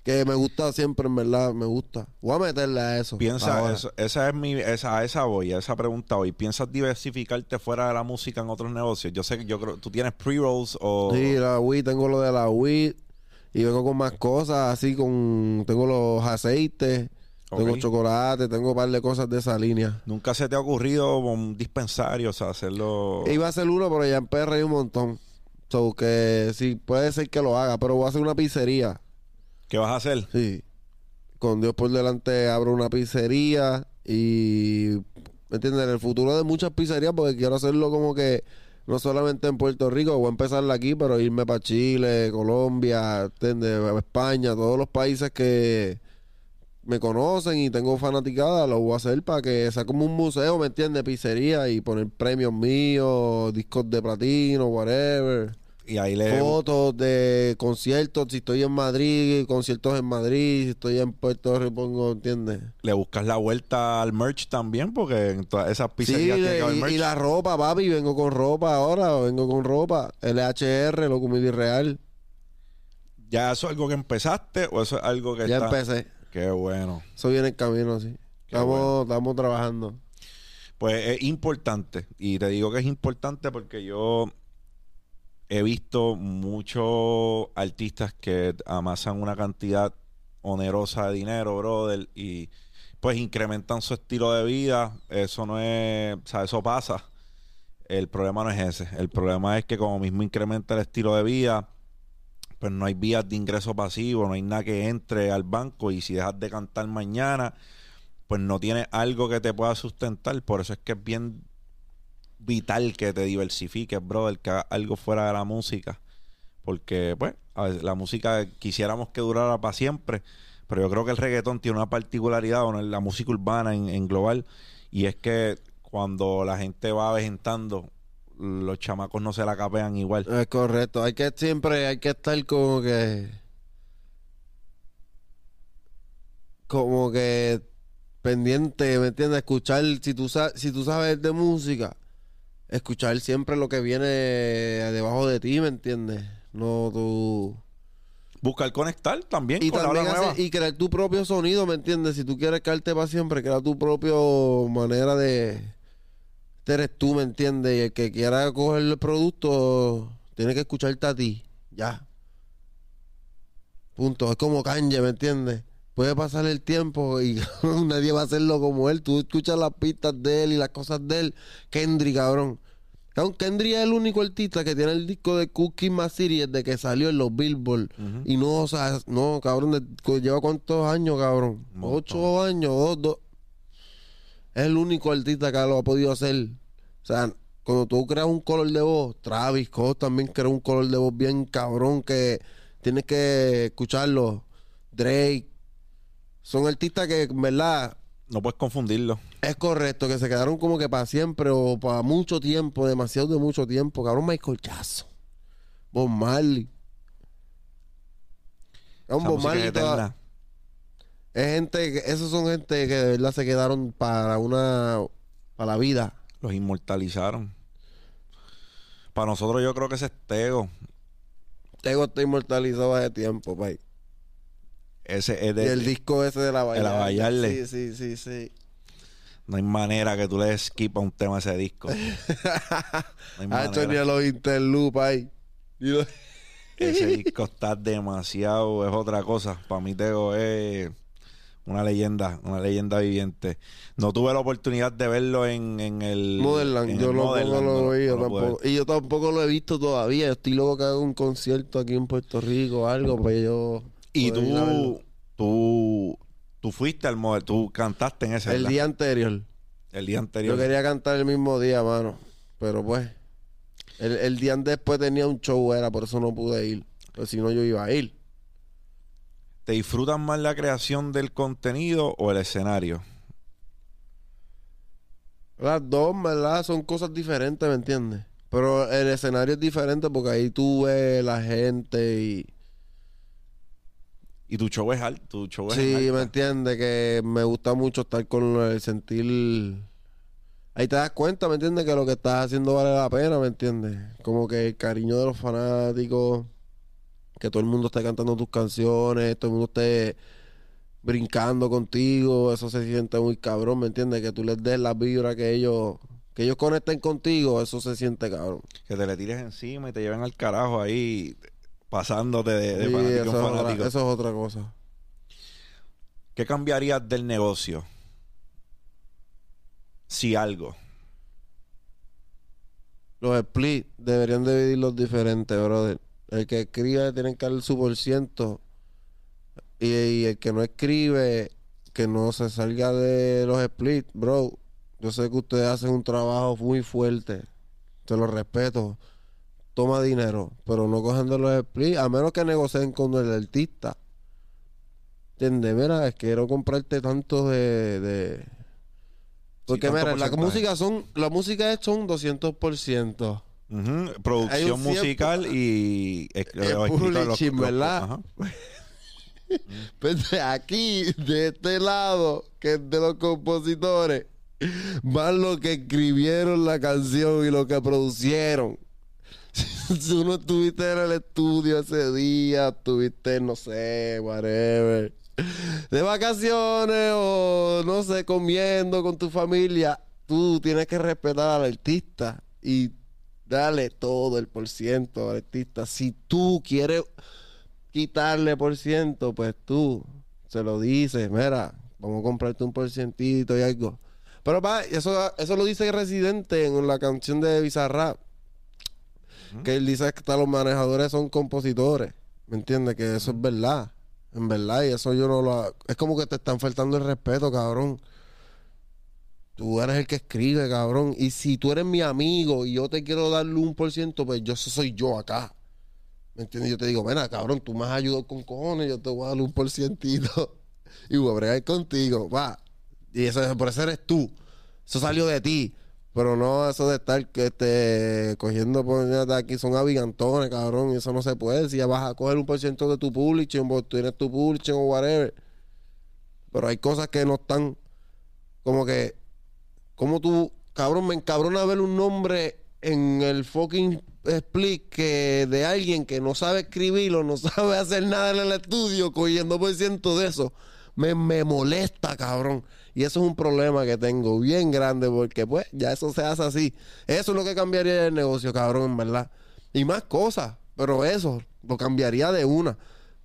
Que me gusta siempre, en verdad, me gusta. Voy a meterle a eso. Piensa, eso- esa es mi, esa, a esa voy, a esa pregunta hoy. ¿Piensas diversificarte fuera de la música en otros negocios? Yo sé que yo creo, tú tienes pre-rolls o... Sí, la Wii, tengo lo de la Wii. Y vengo con más cosas, así con... Tengo los aceites, tengo chocolate, tengo un par de cosas de esa línea. ¿Nunca se te ha ocurrido un dispensario, o sea, hacerlo... Iba a hacer uno, pero ya en PR hay un montón. So que sí, puede ser que lo haga, pero voy a hacer una pizzería. ¿Qué vas a hacer? Sí. Con Dios por delante abro una pizzería y... ¿Me entiendes? En el futuro de muchas pizzerías, porque quiero hacerlo como que no solamente en Puerto Rico, voy a empezarla aquí, pero irme para Chile, Colombia, ¿entiendes? España, todos los países que me conocen y tengo fanaticada, lo voy a hacer para que sea como un museo, ¿me entiendes? Pizzería y poner premios míos, discos de platino, whatever. Y ahí le... Fotos de conciertos, si estoy en Madrid, conciertos en Madrid, si estoy en Puerto Rico, ¿entiendes? le buscas la vuelta al merch también, porque en todas esas Sí, pizzerías tiene que haber y, merch. y la ropa, papi, vengo con ropa ahora, vengo con ropa. LHR, lo comida real. ¿Ya eso es algo que empezaste o eso es algo que Ya está...? empecé. Qué bueno. Eso viene en camino, sí. Qué Estamos, bueno. estamos trabajando. Pues es importante. Y te digo que es importante porque yo he visto muchos artistas que amasan una cantidad onerosa de dinero, brother, y pues incrementan su estilo de vida. Eso no es, o sea, eso pasa. El problema no es ese. El problema es que como mismo incrementa el estilo de vida, pues no hay vías de ingreso pasivo, no hay nada que entre al banco y si dejas de cantar mañana, pues no tienes algo que te pueda sustentar. Por eso es que es bien vital que te diversifiques, brother, que algo fuera de la música. Porque, pues, a ver, la música quisiéramos que durara para siempre, pero yo creo que el reggaetón tiene una particularidad, o la música urbana en, global, y es que cuando la gente va avejentando, los chamacos no se la capean igual. Es correcto. Hay que siempre, hay que estar como que. Como que pendiente, ¿me entiendes? Escuchar, si tú, si tú sabes de música, escuchar siempre lo que viene debajo de ti, ¿me entiendes? No tú. Buscar conectar también Y con la hora también nueva. y crear tu propio sonido, ¿me entiendes? Si tú quieres quedarte para siempre, crea tu propio manera de. Este eres tú, ¿me entiendes? Y el que quiera coger el producto tiene que escucharte a ti. Ya. Punto. Es como Kanye, ¿me entiendes? Puede pasar el tiempo y nadie va a hacerlo como él. Tú escuchas las pistas de él y las cosas de él. Kendrick, cabrón. Kendrick es el único artista que tiene el disco de Cookie Más Series de que salió en los Billboard. Y no, o sea, no, cabrón, de- lleva cuántos años, cabrón. Ocho años, dos, dos. Es el único artista que lo ha podido hacer. O sea, cuando tú creas un color de voz, Travis Scott también crea un color de voz bien cabrón que tienes que escucharlo. Drake. Son artistas que, en verdad, No puedes confundirlo. es correcto, que se quedaron como que para siempre o para mucho tiempo, demasiado de mucho tiempo. Cabrón, Michael Jackson. Bob Marley. Cabrón, Esa Bob Marley es toda- es gente, que- esos son gente que de verdad se quedaron para una, para la vida. Los inmortalizaron. Para nosotros yo creo que ese es Tego. Tego está inmortalizado hace tiempo, pay. Ese es Y de, el disco ese de la de la Vallarle. Sí, sí, sí, sí. No hay manera que tú le skip a un tema a ese disco. No hay Ha hecho ni a los interloops ahí. Y lo- Ese disco está demasiado, es otra cosa. Para mí Tego es una leyenda, una leyenda viviente. No tuve la oportunidad de verlo en, en el Motherland, en yo el lo, lo no- vi, yo no lo pude tampoco. Y yo tampoco lo he visto todavía. Yo estoy loco que haga un concierto aquí en Puerto Rico o algo, pues yo. Y tú, tú, tú fuiste al modelo, tú cantaste en ese El ¿verdad? día anterior. el día anterior. Yo quería cantar el mismo día, mano. Pero pues. El, el día después tenía un show, era por eso no pude ir. Pues si no, yo iba a ir. ¿Te disfrutas más la creación del contenido o el escenario? Las dos, ¿verdad? Son cosas diferentes, ¿me entiendes? Pero el escenario es diferente porque ahí tú ves la gente y... Y tu show es alto, tu show es Sí, alta. me entiendes, que me gusta mucho estar con el sentir... Ahí te das cuenta, ¿me entiendes? Que lo que estás haciendo vale la pena, ¿me entiendes? Como que el cariño de los fanáticos, que todo el mundo esté cantando tus canciones, todo el mundo esté brincando contigo, eso se siente muy cabrón, ¿me entiendes? Que tú les des la vibra que ellos, que ellos conecten contigo, eso se siente cabrón. Que te le tires encima y te lleven al carajo ahí pasándote de, de Sí, fanático eso, en es otra, fanático. eso es otra cosa. ¿Qué cambiarías del negocio? Si algo. Los splits deberían dividirlos diferentes, brother. El que escribe tiene que dar su por ciento. Y, y el que no escribe, que no se salga de los splits, bro. Yo sé que ustedes hacen un trabajo muy fuerte. Te lo respeto. Toma dinero, pero no cojan de los splits, a menos que negocien con el artista. ¿Entiendes? Mira, es que quiero comprarte tanto de... de... Porque tanto mira, la música son, la música es son 200%. Ujú, Producción musical y es- ¿verdad? Pues aquí, de este lado, que es de los compositores, van los que escribieron la canción y los que producieron. tú no estuviste en el estudio ese día, estuviste, no sé, whatever, de vacaciones o no sé, comiendo con tu familia, tú tienes que respetar al artista y darle todo el por ciento al artista. Si tú quieres quitarle por ciento, pues tú se lo dices, mira, vamos a comprarte un por cientito y algo. Pero va, eso, eso lo dice Residente en la canción de Bizarrap. Que él dice que hasta los manejadores son compositores. ¿Me entiendes? Que eso es verdad. En verdad, y eso yo no lo... Es como que te están faltando el respeto, cabrón. Tú eres el que escribe, cabrón. Y si tú eres mi amigo y yo te quiero darle un por ciento, pues yo soy yo acá. ¿Me entiendes? Yo te digo, mira, cabrón, tú me has ayudado con cojones, yo te voy a dar un por cientito y voy a bregar contigo, va. Y eso, por eso eres tú. Eso salió de ti. Pero no eso de estar este, cogiendo por aquí son abigantones, cabrón. Y eso no se puede. Si ya vas a coger un por ciento de tu publishing, vos tienes tu publishing o whatever. Pero hay cosas que no están como que como tú, cabrón, me encabrona ver un nombre en el fucking split que de alguien que no sabe escribirlo, no sabe hacer nada en el estudio, cogiendo por ciento de eso. Me, me molesta, cabrón. Y eso es un problema que tengo bien grande porque pues ya eso se hace así. Eso es lo que cambiaría el negocio, cabrón, en verdad. Y más cosas, pero eso lo cambiaría de una.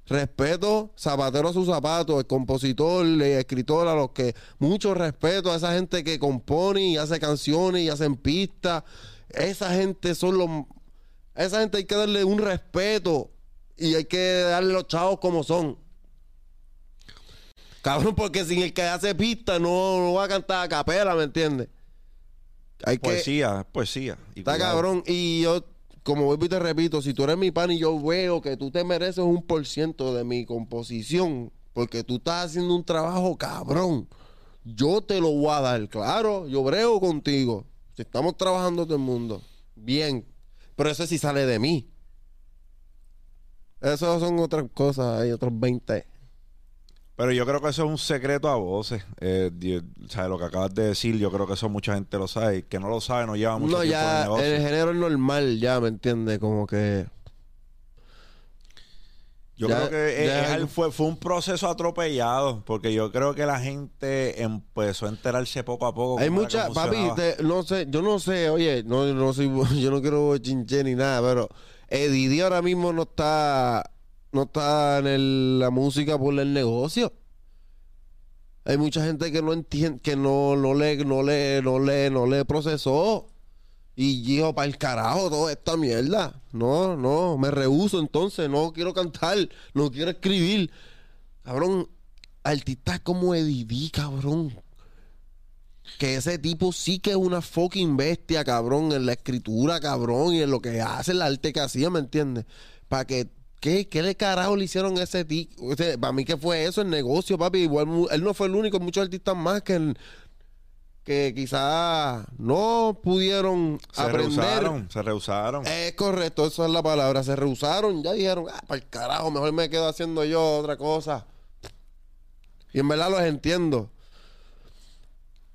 Respeto, zapatero a sus zapatos, el compositor, el escritor, a los que mucho respeto a esa gente que compone y hace canciones y hacen pistas. Esa gente son los. Esa gente hay que darle un respeto y hay que darle los chavos como son. Cabrón, porque sin el que hace pista no, no va a cantar a capela, ¿me entiendes? Hay que. Poesía, poesía. Y Está cuidado. cabrón. Y yo, como vuelvo y te repito, si tú eres mi pan y yo veo que tú te mereces un por ciento de mi composición, porque tú estás haciendo un trabajo cabrón, yo te lo voy a dar. Claro, yo brego contigo. Si estamos trabajando todo el mundo, bien. Pero eso sí sale de mí. Eso son otras cosas, hay otros 20. Pero yo creo que eso es un secreto a voces. Eh, sea, lo que acabas de decir, yo creo que eso mucha gente lo sabe. Que no lo sabe, no lleva mucho No, tiempo en el ya negocio. el género es normal, ya, ¿me entiendes? Como que... Yo Ya- creo que ya es- es fue, fue un proceso atropellado, porque yo creo que la gente empezó a enterarse poco a poco. Hay mucha, papi, te- no sé, yo no sé, oye, no, no soy, yo no quiero chinche ni nada, pero Eddie ahora mismo no está, no está en el- la música por el negocio. Hay mucha gente que no entiende, que no, no le, no le, no le, no le procesó. Y dijo, para el carajo, toda esta mierda. No, no, me rehuso entonces, no quiero cantar, no quiero escribir. Cabrón, artistas como Eddie cabrón. Que ese tipo sí que es una fucking bestia, cabrón, en la escritura, cabrón, y en lo que hace, el arte que hacía, ¿me entiendes? Para que, ¿qué, ¿qué le carajo le hicieron a ese tipo? para mí que fue eso, el negocio, papi. Igual, él no fue el único, muchos artistas más que el- que quizás no pudieron Se aprender. rehusaron, se rehusaron. Es correcto, eso es la palabra. Se rehusaron, ya dijeron, ah, para el carajo, mejor me quedo haciendo yo otra cosa. Y en verdad los entiendo.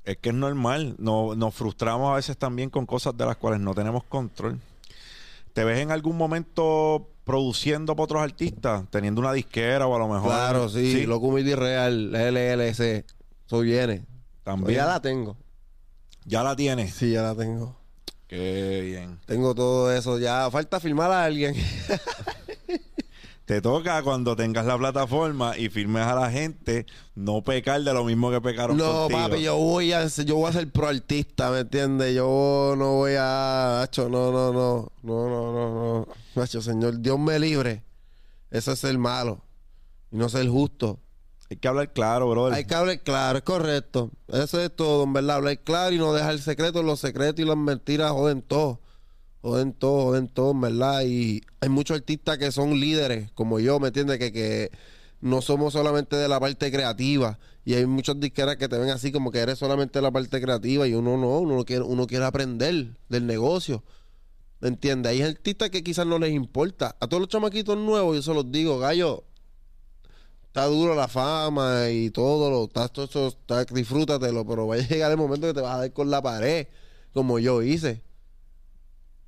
Es que es normal. No, nos frustramos a veces también con cosas de las cuales no tenemos control. ¿Te ves en algún momento produciendo para otros artistas? Teniendo una disquera o a lo mejor. Claro, sí, Loco Comedy Real, LLC. Eso viene. También. Ya la tengo. Ya la tienes. Sí, ya la tengo. Qué bien. Tengo todo eso. Ya falta firmar a alguien. Te toca cuando tengas la plataforma y firmes a la gente, no pecar de lo mismo que pecaron no, contigo. papi, yo voy a yo voy a ser pro artista, ¿me entiendes? Yo no voy a, Nacho, no, no, no, no, no, no, no, señor, Dios me libre. Eso es ser malo y no ser justo. Hay que hablar claro, brother. Hay que hablar claro, es correcto. Eso es todo, en verdad, hablar claro y no dejar secretos. Los secretos y las mentiras joden todo. Joden todo, joden todo, verdad. Y hay muchos artistas que son líderes, como yo, ¿me entiendes? Que, que no somos solamente de la parte creativa. Y hay muchos disqueras que te ven así como que eres solamente de la parte creativa y uno no, uno quiere, uno quiere aprender del negocio. ¿Me entiendes? Hay artistas que quizás no les importa. A todos los chamaquitos nuevos, yo se los digo, gallo, está duro la fama y todo, lo, está, disfrútatelo, pero va a llegar el momento que te vas a dar con la pared, como yo hice.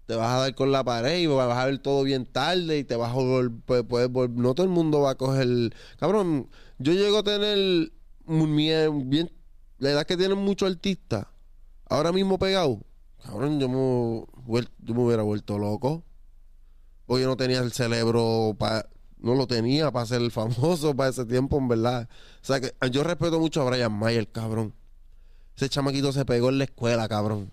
Te vas a dar con la pared y vas a ver todo bien tarde y te vas a volver, volver, no todo el mundo va a coger, cabrón, yo llego a tener bien, la edad que tienen muchos artistas, ahora mismo pegado, cabrón, yo me, yo me hubiera vuelto loco. Porque yo no tenía el cerebro no lo tenía para ser famoso para ese tiempo, en verdad. O sea que yo respeto mucho a Brian Mayer, cabrón. Ese chamaquito se pegó en la escuela, cabrón.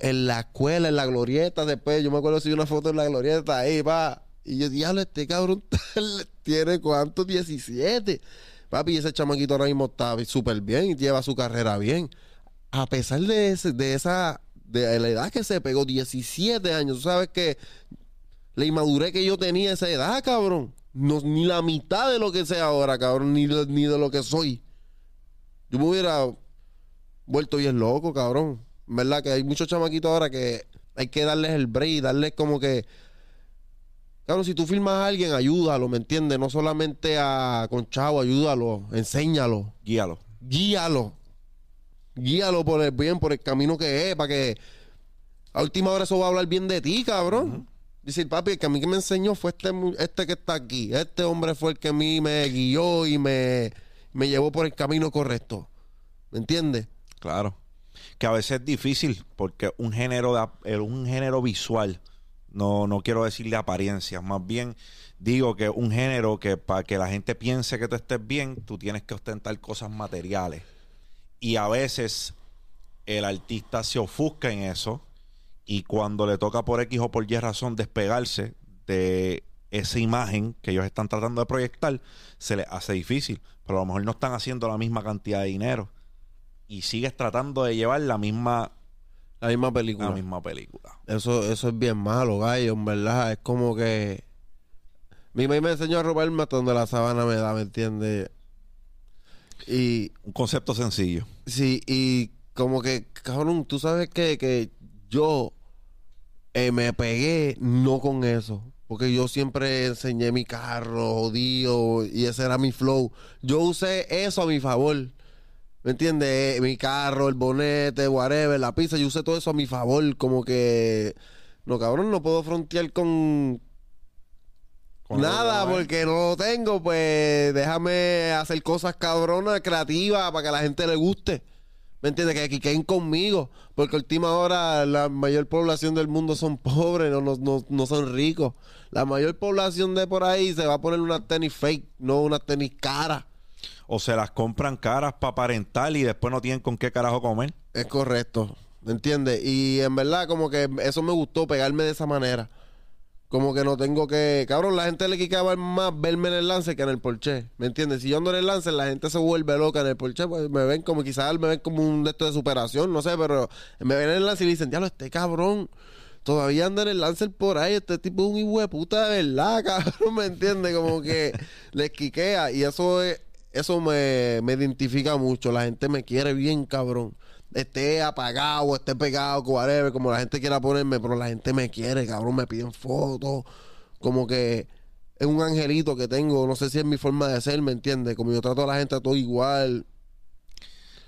En la escuela, en la glorieta, después, yo me acuerdo si una foto en la glorieta ahí, va. Y yo, diablo, este cabrón tiene cuánto, 17. Papi, ese chamaquito ahora mismo está súper bien lleva su carrera bien. A pesar de, ese, de esa, de la edad que se pegó, 17 años, sabes que la inmadurez que yo tenía esa edad, cabrón. No, ni la mitad de lo que sé ahora, cabrón, ni, ni de lo que soy. Yo me hubiera vuelto bien loco, cabrón. ¿Verdad? Que hay muchos chamaquitos ahora que hay que darles el break, darles como que. Cabrón, si tú filmas a alguien, ayúdalo, ¿me entiendes? No solamente a con chavo, ayúdalo, enséñalo. Guíalo. Guíalo. Guíalo por el bien, por el camino que es, para que a última hora eso va a hablar bien de ti, cabrón. Dice papi, el que a mí que me enseñó fue este, este que está aquí. Este hombre fue el que a mí me guió y me, me llevó por el camino correcto. ¿Me entiendes? Claro. Que a veces es difícil porque un género, de, un género visual, no, no quiero decirle apariencias, más bien digo que un género que para que la gente piense que tú estés bien, tú tienes que ostentar cosas materiales. Y a veces el artista se ofusca en eso y cuando le toca por X o por Y razón despegarse de esa imagen que ellos están tratando de proyectar, se les hace difícil. Pero a lo mejor no están haciendo la misma cantidad de dinero. Y sigues tratando de llevar la misma... La misma película. La misma película. Eso, eso es bien malo, gallo, en verdad. Es como que... Mi mamá me enseñó a robarme hasta donde la sabana me da, ¿me entiendes? Y... Un concepto sencillo. Sí, y como que, cabrón, tú sabes que, que yo eh, me pegué no con eso. Porque yo siempre enseñé mi carro jodido y ese era mi flow. Yo usé eso a mi favor. ¿Me entiendes? Eh, mi carro, el bonete, whatever, la pizza, yo usé todo eso a mi favor. Como que, no cabrón, no puedo frontear con, nada porque no lo tengo. Pues déjame hacer cosas cabronas, creativas, para que a la gente le guste. ¿Me entiendes? Que aquí queden conmigo. Porque última hora la mayor población del mundo son pobres, no, no, no, son ricos. La mayor población de por ahí se va a poner una tenis fake, no una tenis cara. O se las compran caras para aparentar y después no tienen con qué carajo comer. Es correcto. ¿Me entiendes? Y en verdad como que eso me gustó pegarme de esa manera. Como que no tengo que. Cabrón, la gente le quicaba más verme en el lance que en el porche. ¿Me entiendes? Si yo ando en el lance, la gente se vuelve loca en el porche. Pues me ven como quizás me ven como un de de superación, no sé, pero me ven en el lance y dicen, diablo, este cabrón. Todavía anda en el lance por ahí. Este tipo es un hijo de puta de verdad, cabrón. ¿Me entiendes? Como que les quiquea. Y eso es, eso me, me identifica mucho. La gente me quiere bien, cabrón. esté apagado, esté pegado, whatever, como la gente quiera ponerme, pero la gente me quiere, cabrón, me piden fotos, como que es un angelito que tengo, no sé si es mi forma de ser, ¿me entiendes? Como yo trato a la gente a todo igual.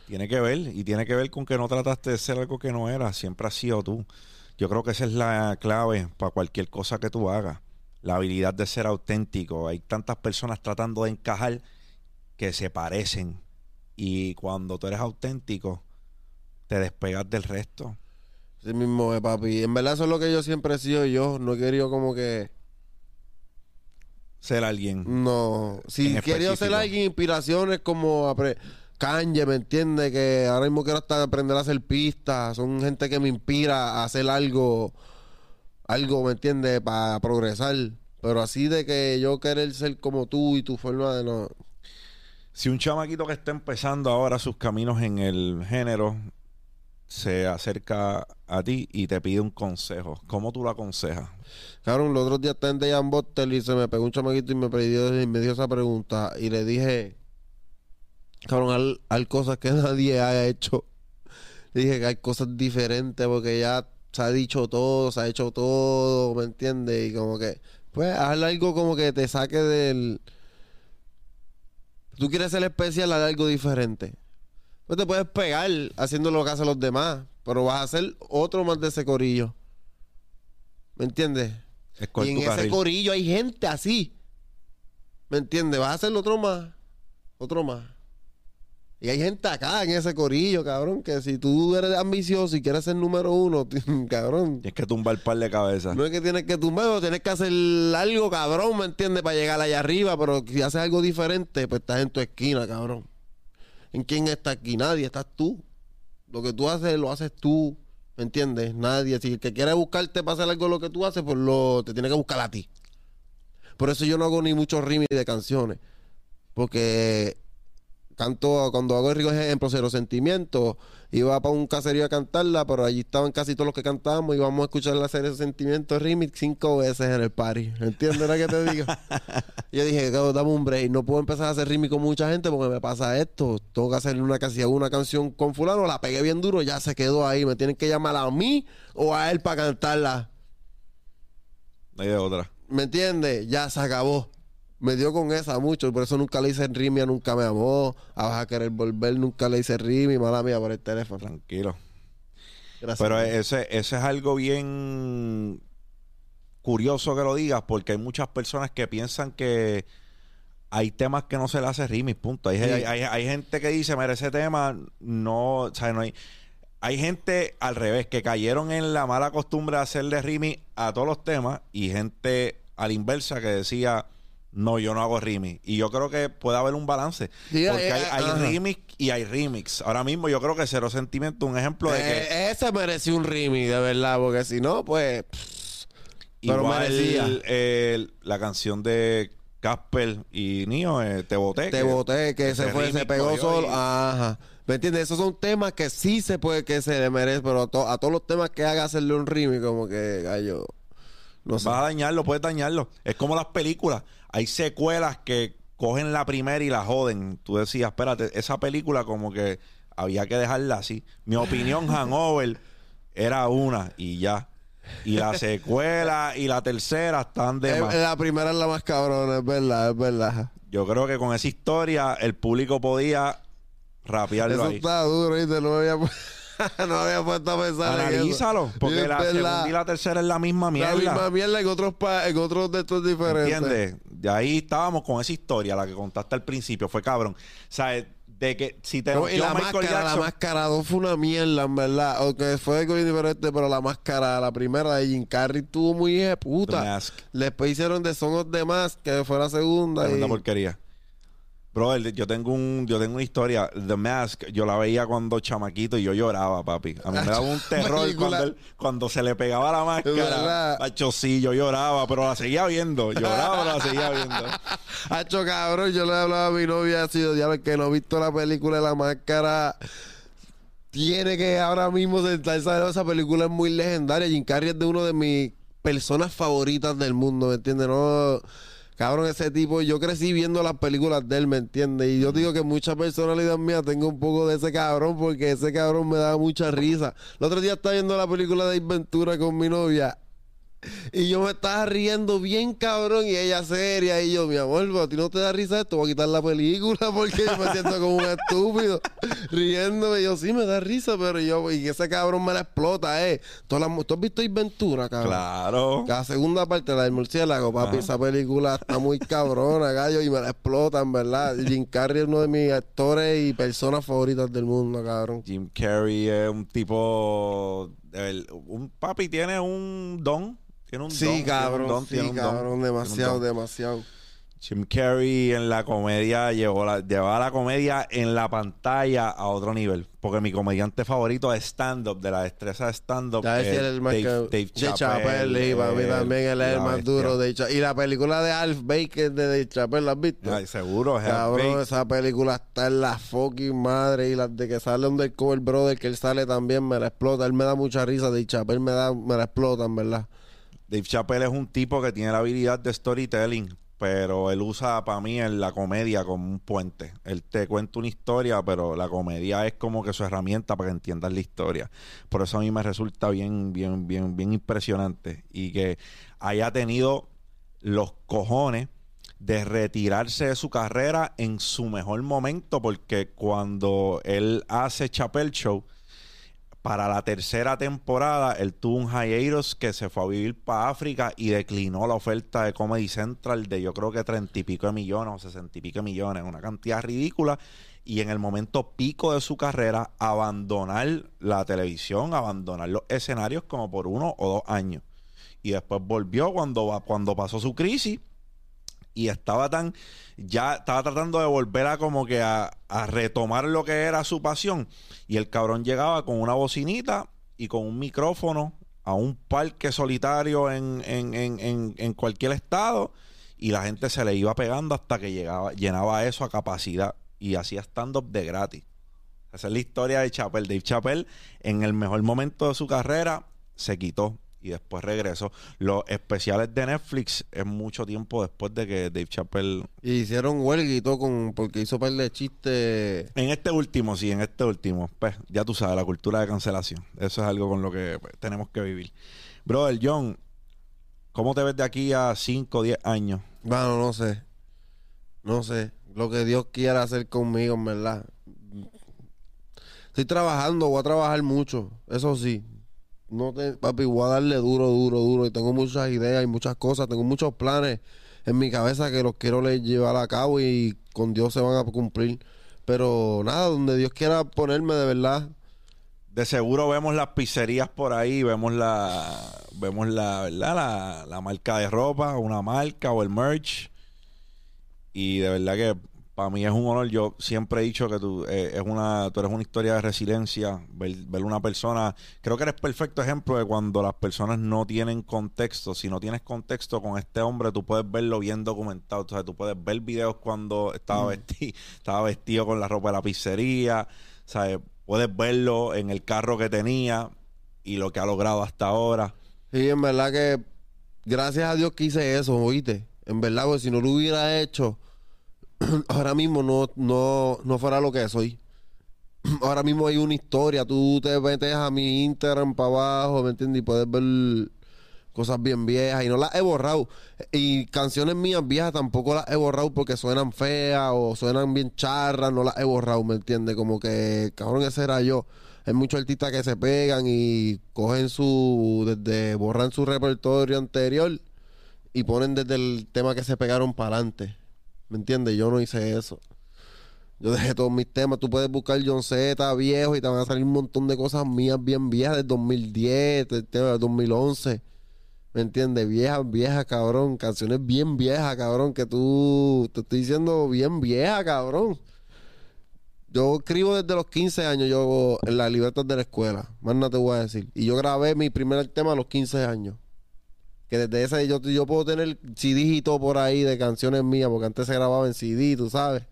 Tiene que ver, y tiene que ver con que no trataste de ser algo que no era, siempre has sido tú. Yo creo que esa es la clave para cualquier cosa que tú hagas. La habilidad de ser auténtico. Hay tantas personas tratando de encajar que se parecen. Y cuando tú eres auténtico, te despegas del resto. Sí mismo, eh, papi. En verdad eso es lo que yo siempre he sido yo. No he querido como que... Ser alguien. No. Si he querido ser alguien, inspiraciones como Kanye, ¿me entiendes? Que ahora mismo quiero hasta aprender a hacer pistas. Son gente que me inspira a hacer algo, algo, ¿me entiendes? Para progresar. Pero así de que yo querer ser como tú y tu forma de no... Si un chamaquito que está empezando ahora sus caminos en el género se acerca a ti y te pide un consejo, ¿cómo tú lo aconsejas? Cabrón, los otros días estaba en Dejan y se me pegó un chamaquito y me pidió me dio esa pregunta. Y le dije, cabrón, hay, hay cosas que nadie ha hecho. Le dije que hay cosas diferentes porque ya se ha dicho todo, se ha hecho todo, ¿me entiendes? Y como que, pues, hazle algo como que te saque del... Tú quieres ser especial, haz algo diferente. Pues te puedes pegar haciendo lo que hacen los demás, pero vas a hacer otro más de ese corillo. ¿Me entiendes? Y en ese carril. corillo hay gente así. ¿Me entiendes? Vas a hacer otro más. Otro más. Y hay gente acá en ese corillo, cabrón, que si tú eres ambicioso y quieres ser número uno, cabrón. Tienes que tumbar el par de cabezas. No es que tienes que tumbar, tienes que hacer algo, cabrón, ¿me entiendes? Para llegar allá arriba, pero si haces algo diferente, pues estás en tu esquina, cabrón. ¿En quién está aquí? Nadie, estás tú. Lo que tú haces, lo haces tú, ¿me entiendes? Nadie. Si el que quiere buscarte para hacer algo lo que tú haces, pues lo, te tiene que buscar a ti. Por eso yo no hago ni muchos remix de canciones. Porque canto, cuando hago el rico ejemplo, Cero Sentimiento, iba para un caserío a cantarla, pero allí estaban casi todos los que cantábamos y íbamos a escuchar la Cero Sentimiento remix cinco veces en el party. ¿Entiendes lo que te digo? Yo dije, "Cabrón, dame un break, no puedo empezar a hacer remix con mucha gente porque me pasa esto. Tengo que hacer una, casi una canción con fulano, la pegué bien duro, ya se quedó ahí. Me tienen que llamar a mí o a él para cantarla. No hay de otra. ¿Me entiendes? Ya se acabó. Me dio con esa mucho, por eso nunca le hice Rimi, nunca me amó. A vas a querer volver, nunca le hice Rimi, mala mía por el teléfono. Tranquilo. Gracias. Pero ese, ese es algo bien curioso que lo digas, porque hay muchas personas que piensan que hay temas que no se le hace remix, punto. Hay, Sí. hay, hay- hay gente que dice, mira, ese tema no, o sea, no hay... Hay gente al revés, que cayeron en la mala costumbre de hacerle remix a todos los temas y gente a la inversa que decía, no, yo no hago remix. Y yo creo que puede haber un balance. Sí, porque eh, hay, hay ajá. remix y hay remix. Ahora mismo yo creo que Cero Sentimiento un ejemplo de que... Eh, ese mereció un Rimi, de verdad, porque si no, pues. pff, pero Igual merecía. eh, la canción de Casper y Nio, eh, Te Boté. Te boté, que se fue, se remix pegó solo. y- Ajá. ¿Me entiendes? Esos son temas que sí se puede que se le merece, pero a, to- a todos los temas que haga hacerle un remix, como que, gallo. No sé. Vas a dañarlo, puedes dañarlo. Es como las películas. Hay secuelas que cogen la primera y la joden. Tú decías, espérate, esa película como que había que dejarla así. Mi opinión, Hangover, era una y ya. Y la secuela y la tercera están de Eh, más. la primera es la más cabrona, es verdad, es verdad. Yo creo que con esa historia el público podía rapearlo Eso ahí. está duro, me había, pu- no había puesto a pensar en eso. Analízalo, porque Es la segunda y la tercera es la misma mierda. La misma mierda en otros, pa- en otros de estos diferentes. ¿Entiendes? De ahí estábamos con esa historia, la que contaste al principio, fue cabrón. O sea, de que si te No, y la máscara, la Jackson- máscara 2 fue una mierda, en verdad. Aunque fue algo diferente, pero la máscara, la primera de Jim Carrey, estuvo muy puta. Después hicieron de Son of the Mask, que fue la segunda. tremenda y- porquería. Brother, yo tengo un, yo tengo una historia. The Mask, yo la veía cuando chamaquito y yo lloraba, papi. A mí me daba un terror cuando, él- cuando se le pegaba la máscara. Macho, sí, yo lloraba, pero la seguía viendo. Lloraba, pero la seguía viendo. Hacho, cabrón, yo le hablaba a mi novia así, diablo, que no he visto la película de la máscara. Tiene que ahora mismo sentarse esa película es muy legendaria. Jim Carrey es de uno de mis personas favoritas del mundo, ¿me entiendes? No, Cabrón, ese tipo, yo crecí viendo las películas de él, ¿me entiendes? Y yo digo que mucha personalidad mía tengo un poco de ese cabrón porque ese cabrón me da mucha risa. El otro día estaba viendo la película de Aventura con mi novia y yo me estaba riendo bien cabrón y ella seria y yo, mi amor, a ti no te da risa esto, voy a quitar la película porque yo me siento como un estúpido riéndome. Y yo, sí, me da risa, pero yo, y ese cabrón me la explota, eh. ¿Tú, has visto Ventura, cabrón? Claro. La segunda parte, la del murciélago, papi, esa película está muy cabrona, gallo, y me la explotan, ¿verdad? Jim Carrey es uno de mis actores y personas favoritas del mundo, cabrón. Jim Carrey es un tipo... un papi tiene un don tiene un sí, cabrón, sí, cabrón, demasiado, demasiado. Jim Carrey en la comedia llevó la, llevaba la comedia en la pantalla a otro nivel. Porque mi comediante favorito es stand-up, de la destreza de stand-up. Decía el más Dave, Dave, Chappelle. para mí también él es el más duro. De y la película de Alf Baker de Dave Chappelle, ¿la has visto? Ay, seguro, es Cabrón, esa película está en la fucking madre. Y las de que sale un del cover brother, que él sale también, me la explota. Él me da mucha risa. Dave Chappelle me, da, me la explotan, ¿verdad? Dave Chappelle es un tipo que tiene la habilidad de storytelling, pero él usa para mí en la comedia como un puente. Él te cuenta una historia, pero la comedia es como que su herramienta para que entiendas la historia. Por eso a mí me resulta bien, bien, bien, bien impresionante y que haya tenido los cojones de retirarse de su carrera en su mejor momento, porque cuando él hace Chappelle Show, para la tercera temporada, él tuvo un hiatus que se fue a vivir para África y declinó la oferta de Comedy Central de yo creo que treinta y pico de millones o sesenta y pico de millones, una cantidad ridícula. Y en el momento pico de su carrera, abandonar la televisión, abandonar los escenarios como por uno o dos años. Y después volvió cuando, cuando pasó su crisis y estaba tan ya estaba tratando de volver a como que a, retomar lo que era su pasión y el cabrón llegaba con una bocinita y con un micrófono a un parque solitario en, en, en, en cualquier estado y la gente se le iba pegando hasta que llegaba llenaba eso a capacidad y hacía stand-up de gratis. Esa es la historia de Chappelle. Dave Chappelle, en el mejor momento de su carrera, se quitó y después regresó. Los especiales de Netflix es mucho tiempo después de que Dave Chappelle... Y hicieron huelga y todo con, porque hizo par de chistes... En este último, sí, en este último. Pues ya tú sabes, la cultura de cancelación. Eso es algo con lo que pues, tenemos que vivir. Brother, John, ¿cómo te ves de aquí a 5 o 10 años? Bueno, no sé. No sé. Lo que Dios quiera hacer conmigo, en verdad. Estoy trabajando, voy a trabajar mucho. Eso sí no te, papi, voy a darle duro, duro, duro. Y tengo muchas ideas y muchas cosas, tengo muchos planes en mi cabeza que los quiero llevar a cabo y con Dios se van a cumplir. Pero nada, donde Dios quiera ponerme de verdad. De seguro vemos las pizzerías por ahí, vemos la, vemos la, ¿verdad? La, la marca de ropa, una marca o el merch. Y de verdad que para mí es un honor. Yo siempre he dicho que tú, eh, es una, tú eres una historia de resiliencia. Ver, una persona. Creo que eres perfecto ejemplo de cuando las personas no tienen contexto. Si no tienes contexto con este hombre, tú puedes verlo bien documentado. O sea, tú puedes ver videos cuando estaba, mm. vestido, estaba vestido con la ropa de la pizzería. ¿sabes? Puedes verlo en el carro que tenía y lo que ha logrado hasta ahora. Sí, en verdad que gracias a Dios que hice eso, oíste. En verdad, porque si no lo hubiera hecho ahora mismo no, no, no fuera lo que soy. ahora mismo hay una historia. Tú te metes a mi Instagram para abajo, ¿me entiendes? Y puedes ver cosas bien viejas y no las he borrado. Y canciones mías viejas tampoco las he borrado porque suenan feas o suenan bien charras, no las he borrado, ¿me entiendes? Como que, cabrón, ese era yo. Hay muchos artistas que se pegan y cogen su, desde, borran su repertorio anterior y ponen desde el tema que se pegaron para adelante. ¿Me entiendes? Yo no hice eso. Yo dejé todos mis temas. Tú puedes buscar John Z viejo y te van a salir un montón de cosas mías bien viejas del 2010, del 2011. ¿Me entiendes? Viejas, viejas, cabrón. Canciones bien viejas, cabrón. Que tú te estoy diciendo bien vieja, cabrón. Yo escribo desde los 15 años, yo en la libertad de la escuela. Más no te voy a decir. Y yo grabé mi primer tema a los 15 años. Que desde ese yo, yo puedo tener CD y todo por ahí de canciones mías, porque antes se grababa en CD, tú sabes.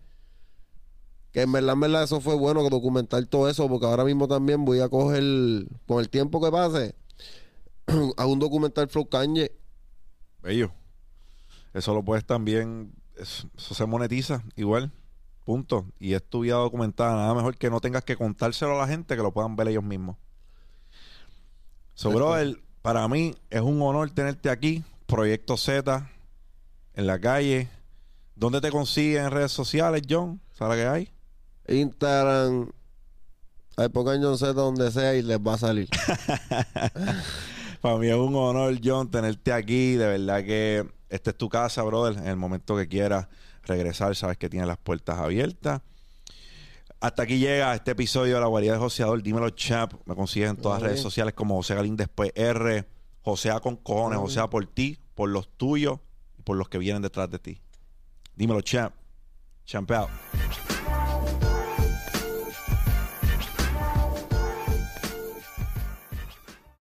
Que en verdad, en verdad, eso fue bueno que documentar todo eso, porque ahora mismo también voy a coger, con el tiempo que pase, a un documental Flow Kanye. Bello. Eso lo puedes también, eso, eso se monetiza igual, punto. Y es tu vida documentada, nada mejor que no tengas que contárselo a la gente, que lo puedan ver ellos mismos. So, Exacto. Para mí es un honor tenerte aquí, Proyecto Z, en la calle. ¿Dónde te consiguen en redes sociales, John? ¿Sabes qué hay? Instagram, hay John Z donde sea y les va a salir. Para mí es un honor, John, tenerte aquí. De verdad que esta es tu casa, brother. En el momento que quieras regresar, sabes que tienes las puertas abiertas. Hasta aquí llega este episodio de La Guarida de Joseador. Dímelo, champ. Me consigues en todas las redes sociales como José Galín después R. Josea con cojones. Josea por ti, por los tuyos y por los que vienen detrás de ti. Dímelo, champ. Champ out.